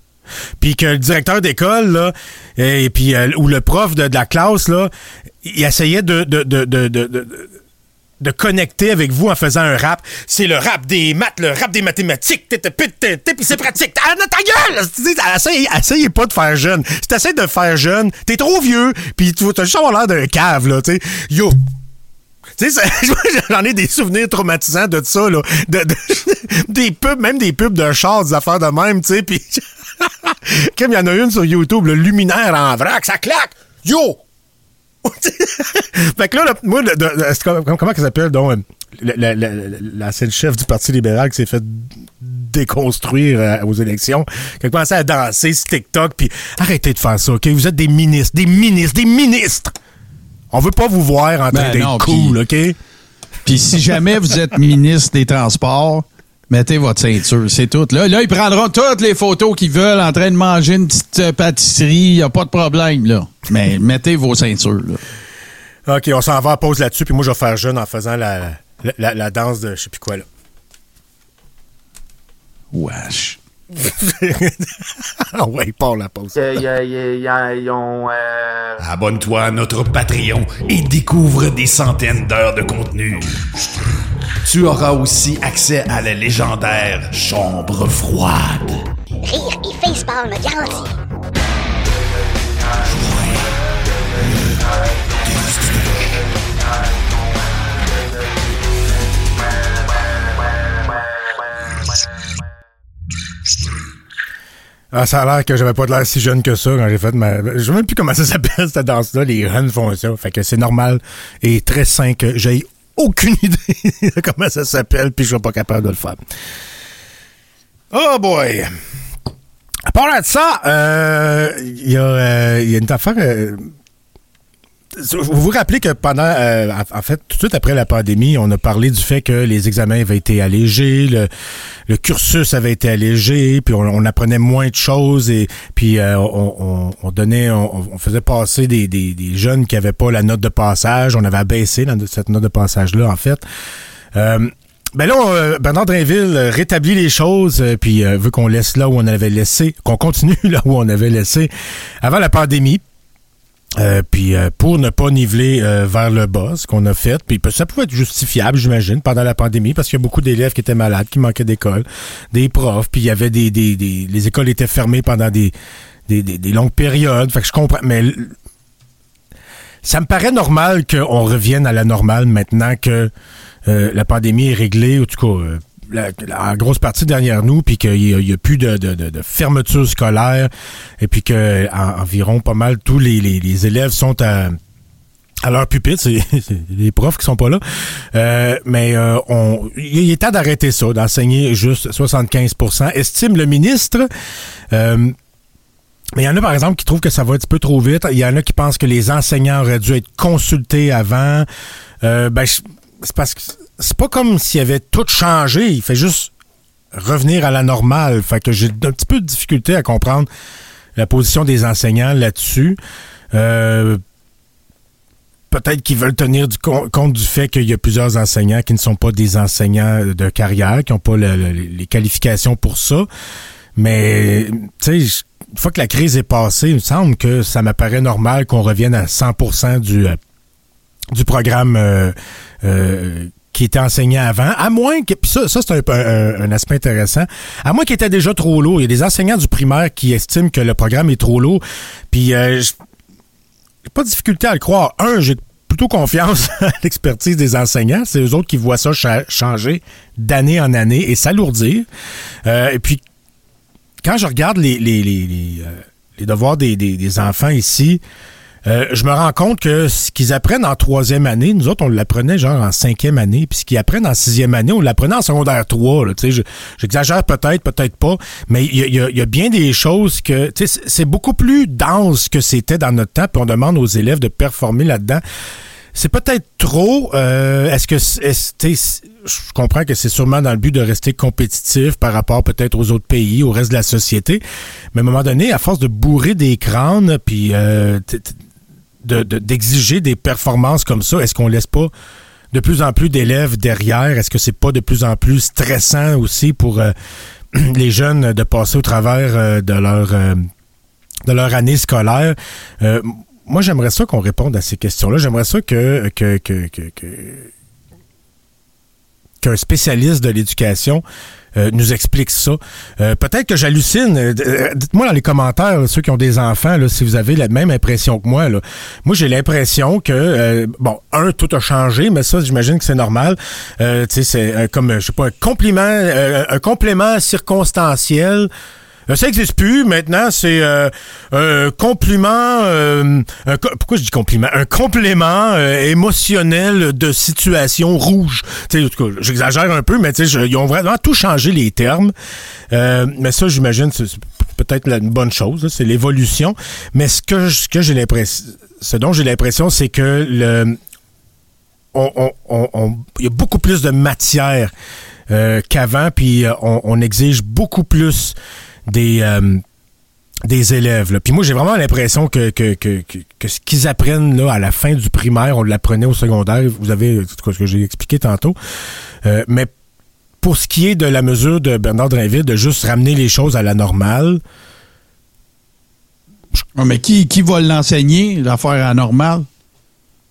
Puis que le directeur d'école, là, et puis euh, ou le prof de, de la classe, là, il essayait de, de, de, de, de- connecter avec vous en faisant un rap. C'est le rap des maths, le rap des mathématiques. Puis c'est pratique. Ah, ta gueule! Essayez, essayez pas de faire jeune. Si t'essayes de faire jeune, t'es trop vieux, puis tu vas juste avoir l'air d'un cave, là, tu sais. Yo! Tu sais, j'en ai des souvenirs traumatisants de ça, là. De, de- des pubs, même des pubs de chars, des affaires de même, tu sais, puis... Comme il y en a une sur YouTube, le luminaire en vrac, ça claque! Yo! fait que là, le- moi, le- c'est comment, comment ça s'appelle, donc, euh, la seule chef du Parti libéral qui s'est fait déconstruire euh, aux élections, qui a commencé à danser sur TikTok, puis arrêtez de faire ça, OK? Vous êtes des ministres, des ministres, des ministres! On veut pas vous voir en train Ben d'être cool, OK? Puis si jamais vous êtes ministre des Transports, mettez votre ceinture, c'est tout. Là, là, ils prendront toutes les photos qu'ils veulent en train de manger une petite euh, pâtisserie, il a pas de problème, là. Mais mettez vos ceintures, là. OK, on s'en va à pause là-dessus, puis moi, je vais faire jeune en faisant la, la, la- la danse de je sais plus quoi, là. Wesh. ah ouais, part la pause. Euh, euh, Abonne-toi à notre Patreon et découvre des centaines d'heures de contenu. Tu auras aussi accès à la légendaire Chambre froide. Rire et facepalm garanti. Ah, ça a l'air que j'avais pas de l'air si jeune que ça quand j'ai fait ma. Je sais même plus comment ça s'appelle cette danse-là. Les runs font ça. Fait que c'est normal et très sain que j'ai aucune idée de comment ça s'appelle, puis je suis pas capable de le faire. Oh boy! À part de ça, euh, il y, a, euh, y a une affaire. euh, vous vous rappelez que pendant, euh, en fait, tout de suite après la pandémie, on a parlé du fait que les examens avaient été allégés, le, le cursus avait été allégé, puis on, on apprenait moins de choses et puis euh, on, on- on donnait, on, faisait passer des, des, des jeunes qui avaient pas la note de passage, on avait abaissé cette note de passage là en fait. Euh, ben là, euh, Bernard Drainville euh, rétablit les choses, euh, puis veut qu'on laisse là où on avait laissé, qu'on continue là où on avait laissé avant la pandémie. Euh, puis euh, pour ne pas niveler euh, vers le bas, ce qu'on a fait, puis ça pouvait être justifiable, j'imagine, pendant la pandémie, parce qu'il y a beaucoup d'élèves qui étaient malades, qui manquaient d'école, des profs, puis il y avait des, des, des- les écoles étaient fermées pendant des, des, des- longues périodes. Fait que je comprends, mais ça me paraît normal qu'on revienne à la normale maintenant que euh, la pandémie est réglée, ou en tout cas, euh, la, la grosse partie derrière nous, puis qu'il n'y a, a plus de, de, de- fermeture scolaire, et puis que en- environ pas mal tous les, les, les élèves sont à à leur pupitre, c'est les profs qui sont pas là. Euh, mais euh, on, il est temps d'arrêter ça, d'enseigner juste 75% estime le ministre. Euh, mais il y en a, par exemple, qui trouvent que ça va un petit peu trop vite. Il y en a qui pensent que les enseignants auraient dû être consultés avant. Euh, ben, c'est parce que c'est pas comme s'il avait tout changé. Il fait juste revenir à la normale. Fait que j'ai un petit peu de difficulté à comprendre la position des enseignants là-dessus. Euh, Peut-être qu'ils veulent tenir compte du fait qu'il y a plusieurs enseignants qui ne sont pas des enseignants de carrière, qui n'ont pas le- le- les qualifications pour ça. Mais, tu sais, une fois que la crise est passée, il me semble que ça m'apparaît normal qu'on revienne à 100% du, euh, du programme euh, euh, qui était enseigné avant, à moins que, puis ça, ça c'est un, un, aspect intéressant, à moins qu'il était déjà trop lourd. Il y a des enseignants du primaire qui estiment que le programme est trop lourd, puis euh, j'ai pas de difficulté à le croire. Un, j'ai plutôt confiance à l'expertise des enseignants. C'est eux autres qui voient ça cha- changer d'année en année et s'alourdir. Euh, et puis, quand je regarde les, les, euh, devoirs des enfants ici, euh, je me rends compte que ce qu'ils apprennent en troisième année, nous autres, on l'apprenait genre en cinquième année, puis ce qu'ils apprennent en sixième année, on l'apprenait en secondaire 3. Là, tu sais, je- J'exagère peut-être, peut-être pas, mais il y y a- bien des choses que... C'est beaucoup plus dense que c'était dans notre temps, puis on demande aux élèves de performer là-dedans. C'est peut-être trop. euh, Est-ce que sais, je comprends que c'est sûrement dans le but de rester compétitif par rapport peut-être aux autres pays, au reste de la société, mais à un moment donné, à force de bourrer des crânes, puis euh, de- de- d'exiger des performances comme ça, est-ce qu'on laisse pas de plus en plus d'élèves derrière? Est-ce que c'est pas de plus en plus stressant aussi pour euh, les jeunes de passer au travers euh, de leur euh, de leur année scolaire? Euh, moi, j'aimerais ça qu'on réponde à ces questions-là. J'aimerais ça que, que, que- que- qu'un spécialiste de l'éducation euh, nous explique ça. Euh, Peut-être que j'hallucine. Euh, Dites-moi dans les commentaires, ceux qui ont des enfants, là, si vous avez la même impression que moi. Là. Moi, j'ai l'impression que, euh, bon, un, tout a changé, mais ça, j'imagine que c'est normal. Tu sais, c'est comme, je sais pas, un compliment, un complément circonstanciel. Euh, Ça n'existe plus. Maintenant, c'est euh, un compliment. euh, un pourquoi je dis compliment? Un complément euh, émotionnel de situation rouge. J'exagère un peu, mais je- ils ont vraiment tout changé les termes. Euh, mais ça, j'imagine, c'est peut-être une bonne chose. C'est l'évolution. Mais ce que ce que j'ai l'impression, ce dont j'ai l'impression, c'est que le il y a beaucoup plus de matière euh, qu'avant, puis euh, on, on exige beaucoup plus des, euh, des élèves. là. Puis moi, j'ai vraiment l'impression que, que, que, que, ce qu'ils apprennent là, à la fin du primaire, on l'apprenait au secondaire. Vous avez ce que j'ai expliqué tantôt. Euh, mais pour ce qui est de la mesure de Bernard Drinville, de juste ramener les choses à la normale, mais qui, qui va l'enseigner, l'affaire anormale?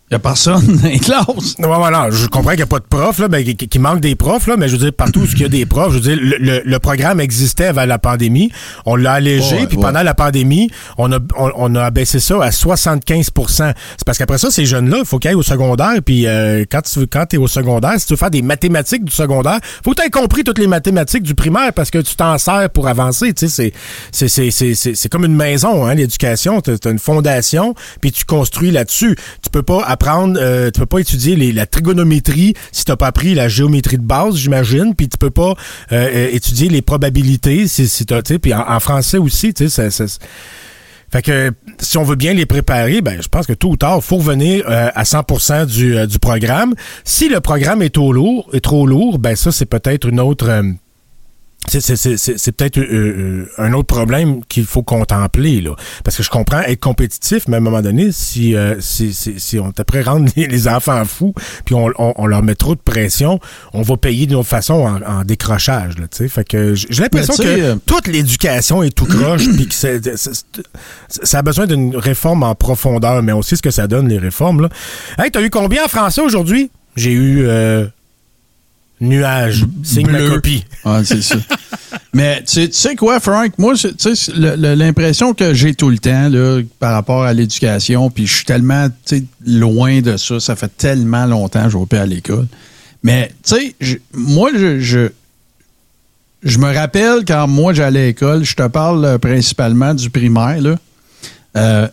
Il n'y a personne dans les classes. Non, voilà, je comprends qu'il n'y a pas de profs, là, mais qu'il manque des profs, là, mais je veux dire, partout où il y a des profs, je veux dire, le, le- le programme existait avant la pandémie, on l'a allégé, Ouais, puis ouais. pendant la pandémie, on a, on, on a abaissé ça à 75% C'est parce qu'après ça, ces jeunes-là, il faut qu'ils aillent au secondaire, puis euh, quand tu veux- quand es au secondaire, si tu veux faire des mathématiques du secondaire, faut que tu aies compris toutes les mathématiques du primaire, parce que tu t'en sers pour avancer, tu sais, c'est- c'est- c'est c'est- c'est- c'est comme une maison, hein, l'éducation, tu as une fondation, puis tu construis là-dessus. Tu peux pas apprendre, euh, tu peux pas étudier les, la trigonométrie si t'as pas appris la géométrie de base, j'imagine, puis tu peux pas euh, étudier les probabilités si, si t'as, tu puis en, en français aussi, tu sais, ça, ça- fait que si on veut bien les préparer, ben je pense que tôt ou tard, faut revenir euh, à 100% du, euh, du programme. Si le programme est trop lourd, est trop lourd, ben ça c'est peut-être une autre euh, c'est- c'est c'est- c'est- c'est peut-être euh, euh, un autre problème qu'il faut contempler là. Parce que je comprends être compétitif mais à un moment donné si euh, si, si, si on est prêt à rendre les, les enfants fous puis on, on, on leur met trop de pression on va payer d'une autre façon en, en décrochage là tu sais. Fait que j'ai l'impression que euh, toute l'éducation est tout croche puis que c'est- ça a besoin d'une réforme en profondeur mais on sait ce que ça donne les réformes là. Hey t'as eu combien en français aujourd'hui? J'ai eu euh, nuage signe la Bleu. copie Ouais, c'est ça. Mais tu sais- tu sais quoi, Frank? Moi, tu sais, l'impression que j'ai tout le temps là, par rapport à l'éducation, puis je suis tellement loin de ça. Ça fait tellement longtemps que je vais pas à l'école. Mais tu sais, moi, je, je, je me rappelle quand moi j'allais à l'école, je te parle euh, principalement du primaire, là. Euh,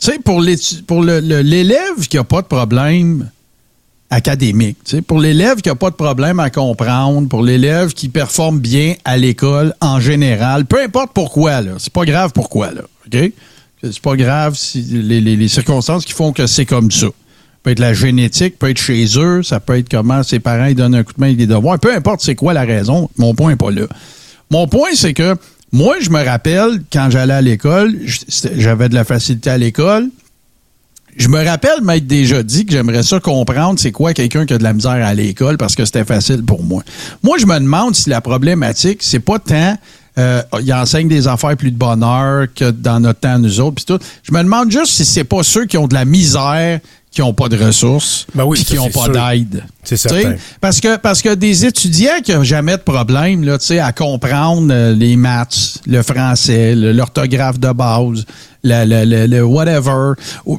tu sais, pour l'élève qui n'a pas de problème académique. tu sais, Pour l'élève qui n'a pas de problème à comprendre, pour l'élève qui performe bien à l'école en général, peu importe pourquoi, là. C'est pas grave pourquoi, là. OK? C'est pas grave si les, circonstances qui font que c'est comme ça. peut être la génétique, peut être chez eux, ça peut être comment ses parents ils donnent un coup de main avec des devoirs. Peu importe c'est quoi la raison, mon point n'est pas là. Mon point, c'est que moi, je me rappelle, quand j'allais à l'école, j'avais de la facilité à l'école. Je me rappelle m'être déjà dit que j'aimerais ça comprendre c'est quoi quelqu'un qui a de la misère à l'école parce que c'était facile pour moi. Moi, je me demande si la problématique, c'est pas tant euh, il enseigne des affaires plus de bonheur que dans notre temps, nous autres, puis tout. Je me demande juste si c'est pas ceux qui ont de la misère, qui n'ont pas de ressources, Ben oui, qui n'ont pas d'aide. C'est certain. Parce que, parce que des étudiants qui n'ont jamais de problème là, tu sais, à comprendre euh, les maths, le français, l'orthographe de base, le, le- le- le whatever.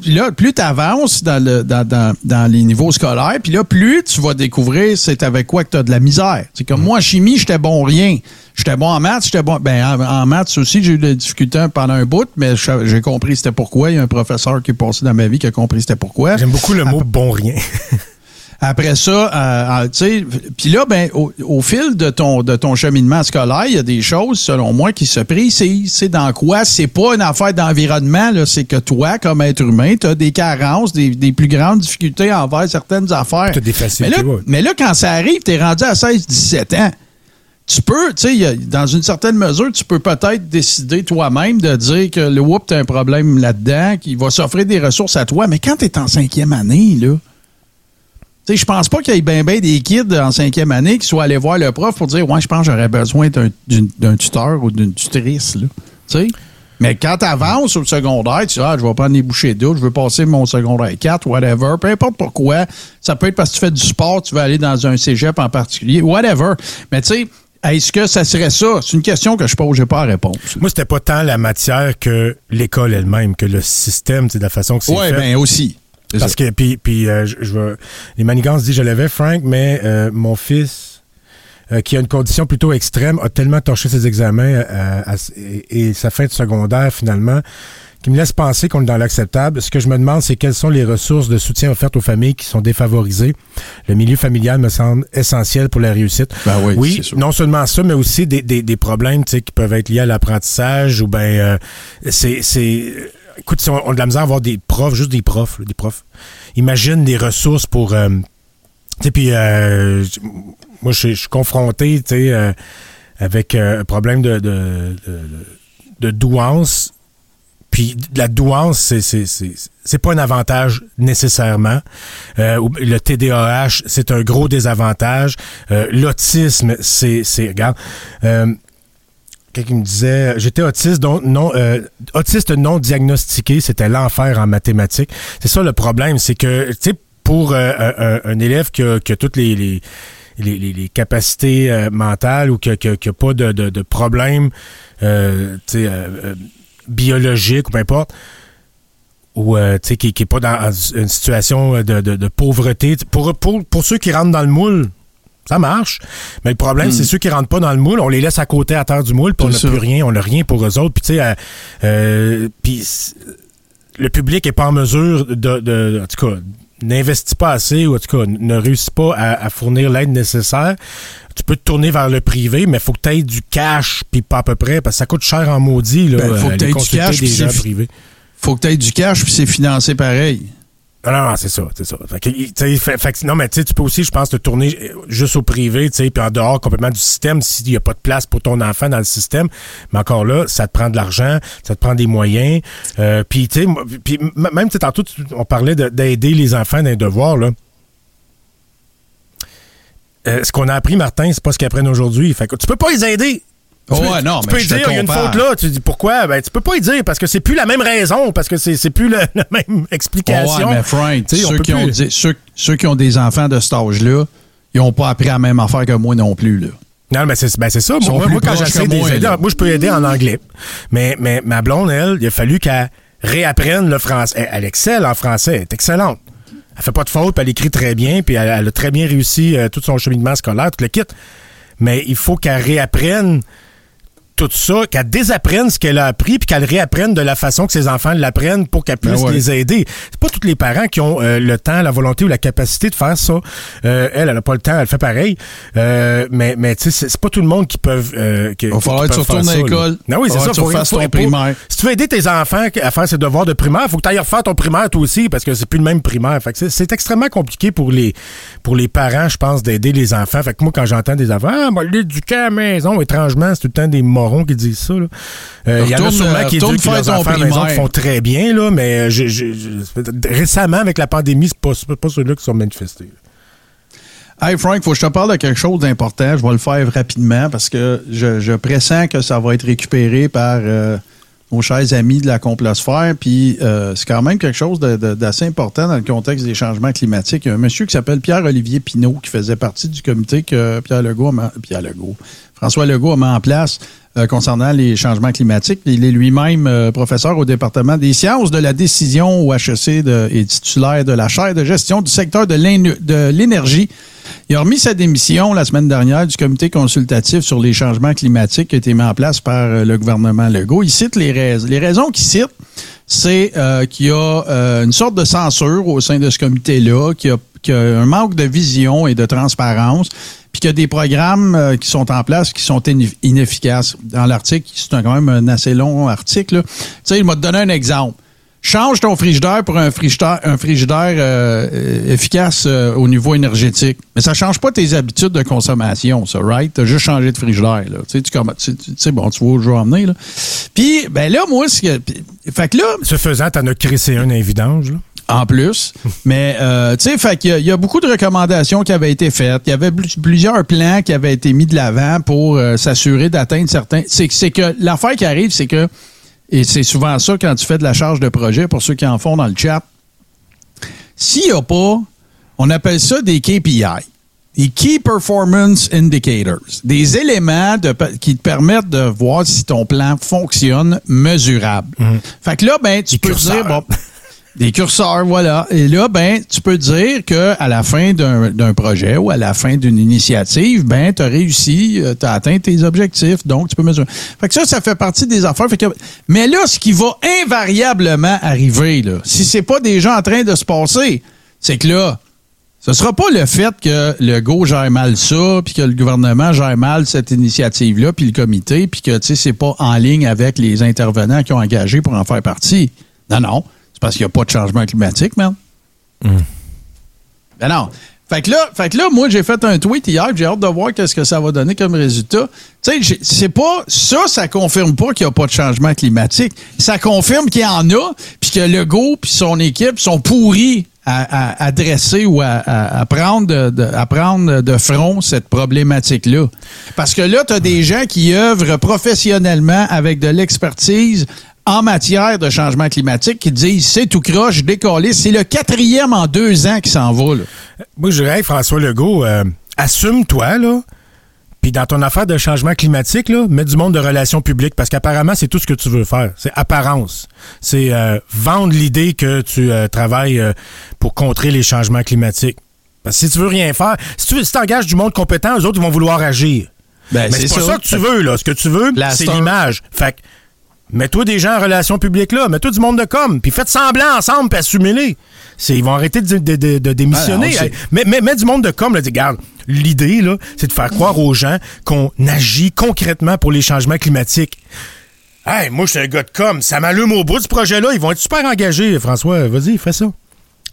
Là, plus tu avances dans, le, dans, dans, dans les niveaux scolaires, puis là, plus tu vas découvrir c'est avec quoi que tu as de la misère. C'est comme moi, en chimie, j'étais bon rien. J'étais bon en maths, j'étais bon. Ben, en, en maths aussi, j'ai eu des difficultés pendant un bout, mais j'ai compris c'était pourquoi. Il y a un professeur qui est passé dans ma vie qui a compris c'était pourquoi. J'aime beaucoup le mot bon rien. Après ça, euh, euh, tu sais, puis là, ben, au, au fil de ton, de ton cheminement scolaire, il y a des choses, selon moi, qui se précisent. C'est dans quoi? C'est pas une affaire d'environnement, là. C'est que toi, comme être humain, tu as des carences, des, des plus grandes difficultés envers certaines affaires. T'as des facilités, mais là, ouais. mais là, quand ça arrive, tu es rendu à 16-17 ans. Tu peux, tu sais, dans une certaine mesure, tu peux peut-être décider toi-même de dire que le whoop, tu as un problème là-dedans, qu'il va s'offrir des ressources à toi. Mais quand tu es en cinquième année, là, sais, je pense pas qu'il y ait bien ben des kids en cinquième année qui soient allés voir le prof pour dire Ouais, je pense que j'aurais besoin d'un- tuteur ou d'une tutrice. Là. Mais quand tu avances au secondaire, tu dis Ah, je vais prendre des bouchées d'eau, je veux passer mon secondaire 4, whatever. Peu importe pourquoi. Ça peut être parce que tu fais du sport, tu veux aller dans un cégep en particulier, whatever. Mais tu sais, est-ce que ça serait ça? C'est une question que je pose, j'ai pas la réponse. Moi, c'était pas tant la matière que l'école elle-même, que le système, c'est de la façon que c'est Ouais, fait. ben aussi. Parce que, puis, puis euh, je, je veux- les manigances disent, je l'avais, Frank, mais euh, mon fils, euh, qui a une condition plutôt extrême, a tellement torché ses examens euh, à- et, et sa fin de secondaire, finalement, qui me laisse penser qu'on est dans l'acceptable. Ce que je me demande, c'est quelles sont les ressources de soutien offertes aux familles qui sont défavorisées. Le milieu familial me semble essentiel pour la réussite. Ben oui, sûr. non seulement ça, mais aussi des, des, des problèmes qui peuvent être liés à l'apprentissage ou ben euh, c'est c'est écoute si on, on a de la misère à avoir des profs, juste des profs, des profs. Imagine des ressources pour euh, tu sais puis euh, moi je suis- confronté tu sais euh, avec euh, un problème de de, de, de douance puis la douance, c'est c'est c'est c'est pas un avantage nécessairement. Euh, le TDAH, c'est un gros désavantage. Euh, L'autisme, c'est c'est regarde. Euh, Quelqu'un me disait, j'étais autiste, donc non, euh, autiste non diagnostiqué, c'était l'enfer en mathématiques. C'est ça le problème, c'est que, tu sais, pour euh, un, élève qui a, qui a toutes les, les, les, les- capacités euh, mentales ou qui n'a pas de, de, de problème, euh, euh, euh, biologique ou peu importe, ou euh, qui n'est pas dans une situation de, de, de pauvreté. Pour, pour, pour ceux qui rentrent dans le moule, ça marche. Mais le problème, c'est ceux qui rentrent pas dans le moule, on les laisse à côté à terre du moule, puis on n'a plus rien, on n'a rien pour eux autres. Puis tu sais, euh, euh, puis le public est pas en mesure de, de- en tout cas, n'investis pas assez, ou en tout cas, ne réussis pas à, à fournir l'aide nécessaire, tu peux te tourner vers le privé, mais faut que tu aies du cash, puis pas à peu près, parce que ça coûte cher en maudit, là, Ben, faut que euh, t'aies aller du consulter cash, des gens privés. Faut que tu aies du cash, puis c'est financé pareil. Non, non, non, c'est ça, c'est ça. Fait que, non, mais tu peux aussi, je pense, te tourner euh, juste au privé, tu sais, puis en dehors complètement du système s'il n'y a pas de place pour ton enfant dans le système. Mais encore là, ça te prend de l'argent, ça te prend des moyens. Euh, puis, tu sais, même, tantôt, on parlait de- d'aider les enfants dans les devoirs, là. Euh, ce qu'on a appris, Martin, c'est pas ce qu'ils apprennent aujourd'hui. Fait que tu peux pas les aider. Tu Oh, peux, ouais, non, tu mais peux je te dire, il y a une faute là. Tu dis pourquoi? Ben, tu peux pas y dire parce que c'est plus la même raison, parce que c'est plus le- la même explication. Ouais, mais Frank, on ceux qui, ont, ceux, ceux qui ont des enfants de cet âge-là, ils n'ont pas appris la même affaire que moi non plus. Là. Non, mais c'est ben c'est ça. Moi, plus moi, quand j'essaie les moi, moi, je peux aider en anglais. Mais, mais ma blonde, elle, il a fallu qu'elle réapprenne le français. Elle, elle excelle en français. Elle est excellente. Elle fait pas de faute, puis elle écrit très bien, puis elle, elle a très bien réussi euh, tout son cheminement scolaire, tout le kit. Mais il faut qu'elle réapprenne tout ça, qu'elle désapprenne ce qu'elle a appris, puis qu'elle réapprenne de la façon que ses enfants l'apprennent pour qu'elle puisse Ben ouais. les aider. C'est pas tous les parents qui ont euh, le temps, la volonté ou la capacité de faire ça. Euh, elle, elle a pas le temps, elle fait pareil. Euh, mais mais tu sais, c'est pas tout le monde qui peuvent. Euh, qui, va falloir que tu retournes à l'école. Non, oui, c'est ça. tu refasses ton primaire. Si tu veux aider tes enfants à faire ses devoirs de primaire, faut que tu ailles refaire ton primaire toi aussi, parce que c'est plus le même primaire. Fait que c'est- extrêmement compliqué pour les pour les parents, je pense, d'aider les enfants. Fait que moi, quand j'entends des enfants, ah, moi, l'éduquer à la maison, étrangement, c'est tout le temps des qui disent ça. là. Euh, Il y en a sûrement euh, qui leurs enfants primaire. qui font très bien, là, mais euh, je- je- je- récemment, avec la pandémie, c'est pas, pas ceux-là qui sont manifestés. Hey Frank, faut que je te parle de quelque chose d'important. Je vais le faire rapidement parce que je, je pressens que ça va être récupéré par euh, nos chers amis de la complosphère. Puis euh, c'est quand même quelque chose de- de- d'assez important dans le contexte des changements climatiques. Il y a un monsieur qui s'appelle Pierre-Olivier Pinault qui faisait partie du comité que Pierre Legault a Pierre Legault, François Legault a mis en place euh, concernant les changements climatiques. Il est lui-même euh, professeur au département des sciences de la décision au HEC de- et titulaire de la chaire de gestion du secteur de l'éne- de l'énergie. Il a remis sa démission la semaine dernière du comité consultatif sur les changements climatiques qui a été mis en place par euh, le gouvernement Legault. Il cite les raisons. Les raisons qu'il cite, c'est euh, qu'il y a euh, une sorte de censure au sein de ce comité-là, qu'il y a, un manque de vision et de transparence, puis qu'il y a des programmes euh, qui sont en place qui sont ineff- inefficaces. Dans l'article, c'est quand même un assez long article. Tu sais, il m'a donné un exemple. Change ton frigidaire pour un frigidaire, euh, efficace euh, au niveau énergétique. Mais ça change pas tes habitudes de consommation, ça, right? T'as juste changé de frigidaire. Tu sais, tu, bon, tu vois où je veux là. Puis, ben là, moi, ce que... puis- Fait que là, Ce faisant, t'en as crissé un invidange, là. En plus. Mais, euh, tu sais, fait qu'il y y, a beaucoup de recommandations qui avaient été faites. Il y avait pl- plusieurs plans qui avaient été mis de l'avant pour euh, s'assurer d'atteindre certains. C'est que- l'affaire qui arrive, c'est que, et c'est souvent ça quand tu fais de la charge de projet, pour ceux qui en font dans le chat, s'il n'y a pas, on appelle ça des KPI. Des Key Performance Indicators. Des éléments de- qui te permettent de voir si ton plan fonctionne mesurable. Fait que là, ben, tu Des peux curseurs. dire, bon, des curseurs, voilà. Et là, ben, tu peux dire que à la fin d'un projet ou à la fin d'une initiative, ben, tu as réussi, tu as atteint tes objectifs, donc tu peux mesurer. Fait que ça, ça fait partie des affaires. Fait que- mais là, ce qui va invariablement arriver, là, si c'est pas des gens en train de se passer, c'est que là, ce sera pas le fait que le go gère mal ça, puis que le gouvernement gère mal cette initiative-là, puis le comité, puis que, tu sais, c'est pas en ligne avec les intervenants qui ont engagé pour en faire partie. Non, non. C'est parce qu'il n'y a pas de changement climatique, man. Ben non. Fait que là, fait que là moi, j'ai fait un tweet hier, j'ai hâte de voir qu'est-ce que ça va donner comme résultat. Tu sais, c'est pas, ça, ça confirme pas qu'il n'y a pas de changement climatique. Ça confirme qu'il y en a, puis que Legault puis son équipe sont pourris à, à adresser ou à, à- à prendre de, de- à prendre de front cette problématique-là. Parce que là, tu as des gens qui œuvrent professionnellement avec de l'expertise en matière de changement climatique qui disent c'est tout croche, décollé. C'est le quatrième en deux ans qui s'en va. Là. Moi, je dirais, François Legault, euh, assume-toi, là. Puis dans ton affaire de changement climatique, là, mets du monde de relations publiques parce qu'apparemment, c'est tout ce que tu veux faire. C'est apparence. C'est euh, vendre l'idée que tu euh, travailles euh, pour contrer les changements climatiques. Parce que si tu veux rien faire, si tu si engages du monde compétent, eux autres ils vont vouloir agir. Ben, Mais c'est pas ça. que tu veux, là. Ce que tu veux, c'est l'image. Fait que Mets-toi des gens en relation publique là, mets-toi du monde de com, puis faites semblant ensemble, puis assumez-les. Ils vont arrêter de, de- de- de démissionner. Ah, mais, mais, mets du monde de com, là, dis, regarde, l'idée, là, c'est de faire croire aux gens qu'on agit concrètement pour les changements climatiques. Hey, moi, je suis un gars de com, ça m'allume au bout de ce projet-là, ils vont être super engagés, François. Vas-y, fais ça.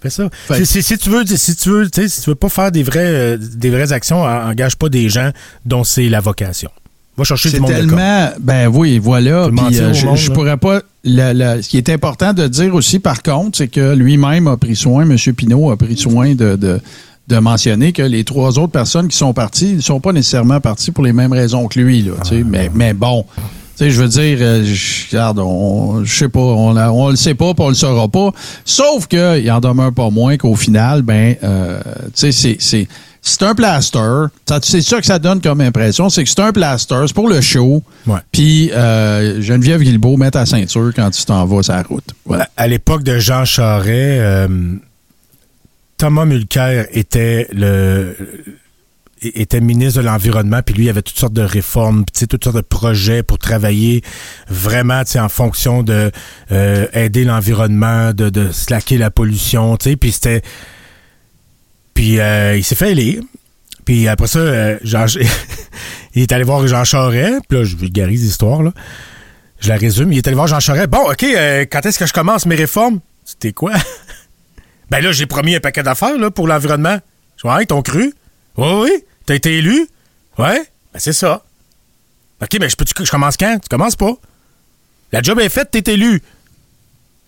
Fais ça. Fait- Si, tu veux, si tu veux, si tu veux pas faire des vrais, euh, des vraies actions, en- engage pas des gens dont c'est la vocation. Va chercher du monde tellement. Ben oui, voilà. Puis, euh, je, monde, je là. pourrais pas. la- la- ce qui est important de dire aussi, par contre, c'est que lui-même a pris soin, M. Pinault a pris soin de, de, de mentionner que les trois autres personnes qui sont parties ne sont pas nécessairement parties pour les mêmes raisons que lui. Là, sais. mais, mais bon. Tu sais, je veux dire, euh, je, regarde, on, je sais pas, on, on le sait pas, puis on le saura pas. Sauf que il en demeure pas moins qu'au final, ben, euh, tu sais, c'est, c'est, un plaster. C'est ça que ça donne comme impression, c'est que c'est un plaster, c'est pour le show. Puis euh, Geneviève Guilbeault, met ta ceinture quand tu t'en vas sur la route. Voilà. À, à l'époque de Jean Charest, euh, Thomas Mulcair était le était ministre de l'environnement puis lui il avait toutes sortes de réformes tu sais toutes sortes de projets pour travailler vraiment en fonction de euh, aider l'environnement de, de slacker la pollution tu sais puis c'était puis euh, il s'est fait élire puis après ça euh, Jean- il est allé voir Jean Charest puis là je vulgarise l'histoire là je la résume. Il est allé voir Jean Charest. Bon, OK, euh, quand est-ce que je commence mes réformes? C'était quoi? ben là, j'ai promis un paquet d'affaires là, pour l'environnement. Ouais, t'ont cru? Oui, oui. T'as été élu? Ouais. Ben c'est ça. OK, mais je peux je commence quand? Tu commences pas. La job est faite, t'es élu.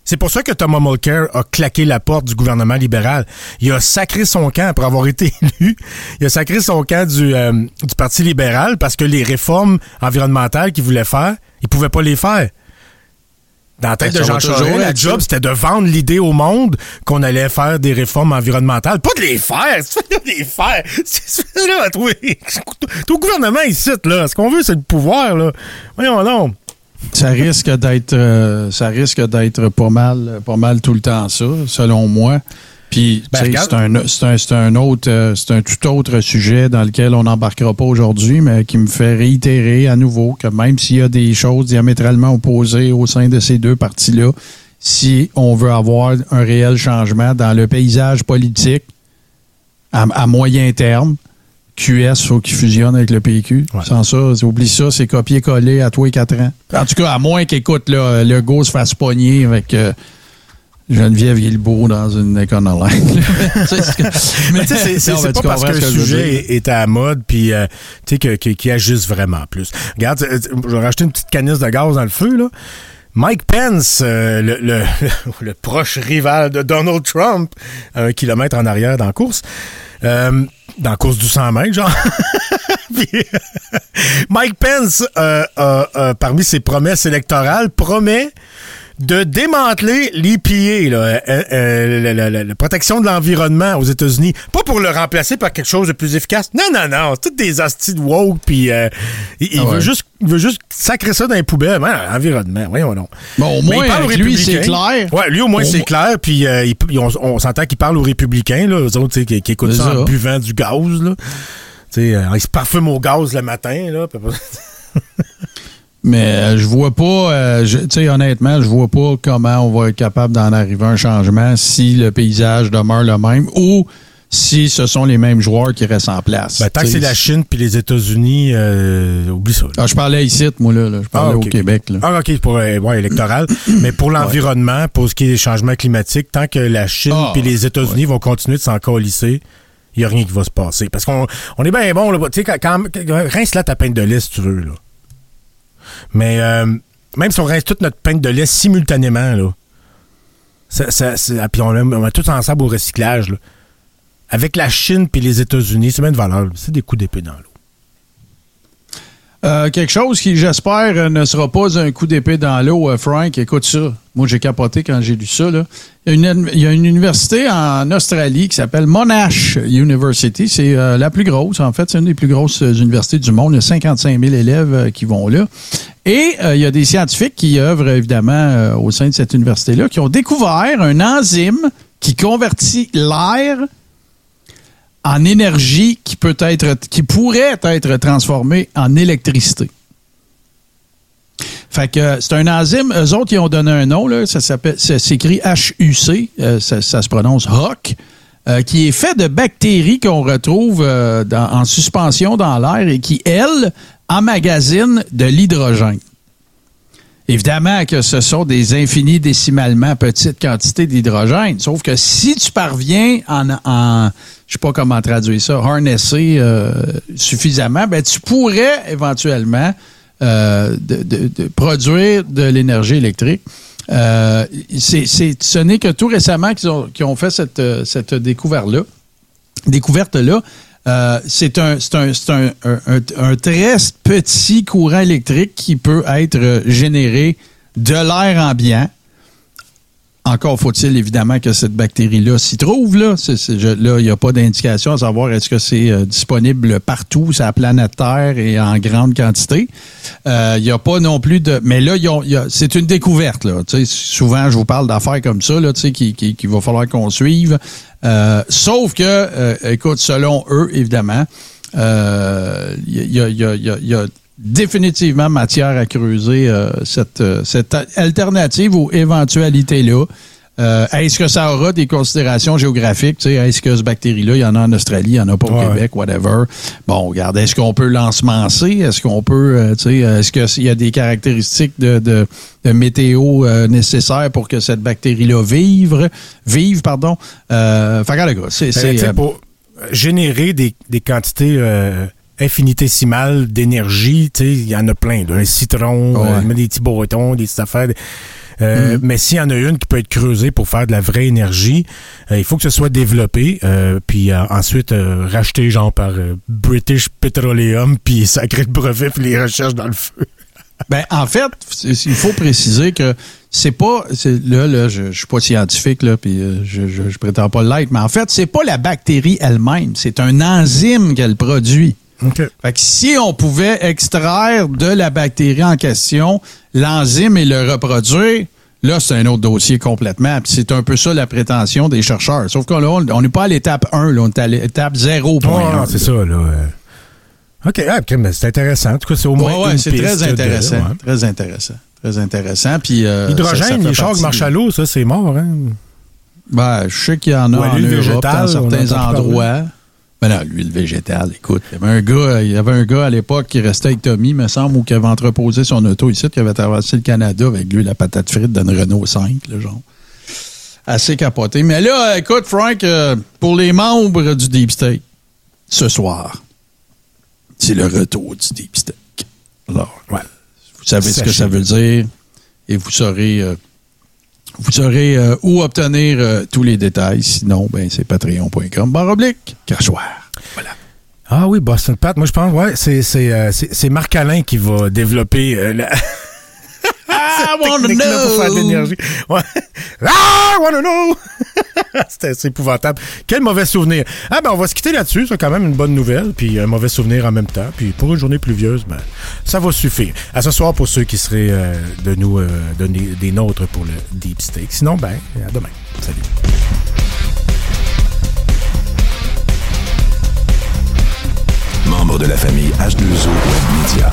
C'est pour ça que Thomas Mulcair a claqué la porte du gouvernement libéral. Il a sacré son camp après avoir été élu. Il a sacré son camp du, euh, du Parti libéral parce que les réformes environnementales qu'il voulait faire, il pouvait pas les faire. Dans la tête Ben, de Jean Charest, la être job, c'était de vendre l'idée au monde qu'on allait faire des réformes environnementales. Pas de les faire! C'est de les faire! C'est là, toi! Au gouvernement ici, là. Ce qu'on veut, c'est le pouvoir, là. Voyons non. Ça risque d'être euh, ça risque d'être pas mal pas mal tout le temps ça, selon moi. Puis Ben, c'est un c'est un un autre euh, c'est un tout autre sujet dans lequel on n'embarquera pas aujourd'hui, mais qui me fait réitérer à nouveau que même s'il y a des choses diamétralement opposées au sein de ces deux partis-là, si on veut avoir un réel changement dans le paysage politique à, à moyen terme, QS, faut qu'il fusionne avec le PQ. Ouais. Sans ça, oublie ça, c'est copier-coller à toi et quatre ans. En tout cas, à moins qu'écoute, là, le go se fasse pogner avec euh, Geneviève Guilbeault dans une école online. Mais tu sais, c'est- pas parce que le sujet est, à la mode puis euh, tu sais que- que- qu'il agisse vraiment plus. Regarde, euh, je vais rajouter une petite canisse de gaz dans le feu là. Mike Pence, euh, le, le, proche rival de Donald Trump, un kilomètre en arrière dans la course, euh, dans course du 100 mètres, genre. Mike Pence, euh, parmi ses promesses électorales, promet de démanteler l'EPA, là, euh, euh, la, la- la- la protection de l'environnement aux États-Unis, pas pour le remplacer par quelque chose de plus efficace. Non, non, non, c'est toutes des hosties de woke, puis euh, il, Ah ouais. veut juste, il veut juste sacrer ça dans les poubelles. Ouais, l'environnement, voyons donc. Bon, au moins, il parle aux avec lui, c'est républicains. clair. Ouais, lui, au moins, c'est clair. Puis euh, il- on, on s'entend qu'il parle aux républicains, là, eux autres, qui, qui écoutent ça, en buvant du gaz, là. Euh, ils se parfument au gaz le matin, là. Mais euh, je vois pas, euh, je- tu sais, honnêtement, je vois pas comment on va être capable d'en arriver à un changement si le paysage demeure le même ou si ce sont les mêmes joueurs qui restent en place. Ben, tant que c'est la Chine puis les États-Unis, euh, oublie ça. Ah, je parlais ici, moi, là. là. Je parlais Ah, au Québec, là. Ah, OK, pour euh, ouais, électoral. Mais pour l'environnement, pour ce qui est des changements climatiques, tant que la Chine Ah, puis les États-Unis vont continuer de s'en colisser, il n'y a rien qui va se passer. Parce qu'on on est bien bon, là. Tu sais, quand, quand, rince là ta peinte de lait si tu veux, là. Mais euh, même si on rince toute notre peinte de lait simultanément, là, ça, ah, puis on, met tout ensemble au recyclage. Avec la Chine puis les États-Unis, c'est même valeur. C'est des coups d'épée dans l'eau. Euh, quelque chose qui, j'espère, ne sera pas un coup d'épée dans l'eau, euh, Frank. Écoute ça. Moi, j'ai capoté quand j'ai lu ça. Il, y a une, université en Australie qui s'appelle Monash University. C'est euh, la plus grosse, en fait. C'est une des plus grosses universités du monde. Il y a 55 000 élèves qui vont là. Et il y a des scientifiques qui œuvrent, évidemment, au sein de cette université-là, qui ont découvert un enzyme qui convertit l'air en énergie qui peut être qui pourrait être transformée en électricité. Fait que c'est un enzyme, eux autres, ils ont donné un nom, là, ça s'appelle, ça s'écrit HUC, euh, ça, ça se prononce HOC, euh, qui est fait de bactéries qu'on retrouve euh, en suspension dans l'air et qui, elles, emmagasinent de l'hydrogène. Évidemment que ce sont des infinis décimalement petites quantités d'hydrogène. Sauf que si tu parviens en, je sais pas comment traduire ça, harnesser euh, suffisamment, ben tu pourrais éventuellement euh, produire de l'énergie électrique. Euh, ce n'est que tout récemment qu'ils ont, ont fait cette, cette découverte-là découverte-là, euh, c'est un, un- un- un très petit courant électrique qui peut être euh, généré de l'air ambiant. Encore faut-il évidemment que cette bactérie-là s'y trouve. Là, je- là il n'y a pas d'indication à savoir est-ce que c'est euh, disponible partout sur la planète Terre et en grande quantité. Euh, Il n'y a pas non plus de... Mais là, c'est une découverte. Là. Souvent, je vous parle d'affaires comme ça là, sais, qui- qui- qu'il va falloir qu'on suive. Euh, sauf que, écoute, selon eux, évidemment, il y, a, y a- y a- y a définitivement matière à creuser euh, cette, euh, cette alternative aux éventualités-là. Euh, est-ce que ça aura des considérations géographiques? Tu sais, Est-ce que ce bactérie-là, il y en a en Australie, il n'y en a pas au Ouais. Québec, whatever. Bon, regarde, est-ce qu'on peut l'ensemencer? Est-ce qu'on peut, euh, tu sais, est-ce qu'il y a des caractéristiques de, de, de météo euh, nécessaires pour que cette bactérie-là vive, vive, pardon? Euh, fait regarde, c'est, Ben, c'est, tu sais, euh, pour générer des, des quantités infinitésimales d'énergie, tu sais, il y en a plein. là. Un citron, Ouais. euh, des petits bâtons, des petites affaires. Euh, Mhm. Mais s'il y en a une qui peut être creusée pour faire de la vraie énergie, euh, il faut que ce soit développé, puis ensuite racheté genre par British Petroleum, puis sacré de brevet, puis les recherches dans le feu. Ben, en fait, il faut préciser que c'est pas. Là, là, je, je suis pas scientifique, là, puis je, je, je prétends pas l'être, mais en fait, c'est pas la bactérie elle-même, c'est un enzyme qu'elle produit. Fait que si on pouvait extraire de la bactérie en question l'enzyme et le reproduire, là, c'est un autre dossier complètement. C'est un peu ça la prétention des chercheurs. Sauf qu'on là, on n'est pas à l'étape 1, là, on est à l'étape 0.1. Ouais, non, c'est ça, là. OK, ah, c'est intéressant. En tout cas, c'est au moins Ouais, ouais, c'est très de- intéressant. ouais. Très intéressant. Très intéressant. Puis, euh, ça- ça L'hydrogène, fait les chars qui marchent à l'eau, ça, c'est mort, hein? Ben, je sais qu'il y en a Ou à en Europe, végétale, dans certains endroits. Ben non, l'huile végétale, écoute, il y avait un gars, il y avait un gars à l'époque qui restait avec Tommy, me semble, ou qui avait entreposé son auto ici, qui avait traversé le Canada avec lui la patate frite d'une Renault 5, le genre. Assez capoté. Mais là, écoute, Frank, euh, pour les membres du Deep State, ce soir, c'est le retour du Deep State. Alors, Ouais. vous savez ce que ça veut dire et vous saurez, euh, vous saurez euh, où obtenir euh, tous les détails. Sinon, ben, c'est patreon.com. Barre oblique. Voilà. Ah oui, Boston Pat, moi je pense, ouais, c'est, c'est, euh, c'est, c'est Marc Alain qui va développer euh, la I wanna technique-là pour faire de know. l'énergie. Ouais. Ah, I wanna know! C'était épouvantable. Quel mauvais souvenir. Ah ben on va se quitter là-dessus, c'est quand même une bonne nouvelle, puis un mauvais souvenir en même temps. Puis pour une journée pluvieuse, ben ça va suffire. À ce soir pour ceux qui seraient euh, de nous euh, des nôtres pour le deep steak. Sinon, ben à demain. Salut. Membre de la famille H2O Web Media.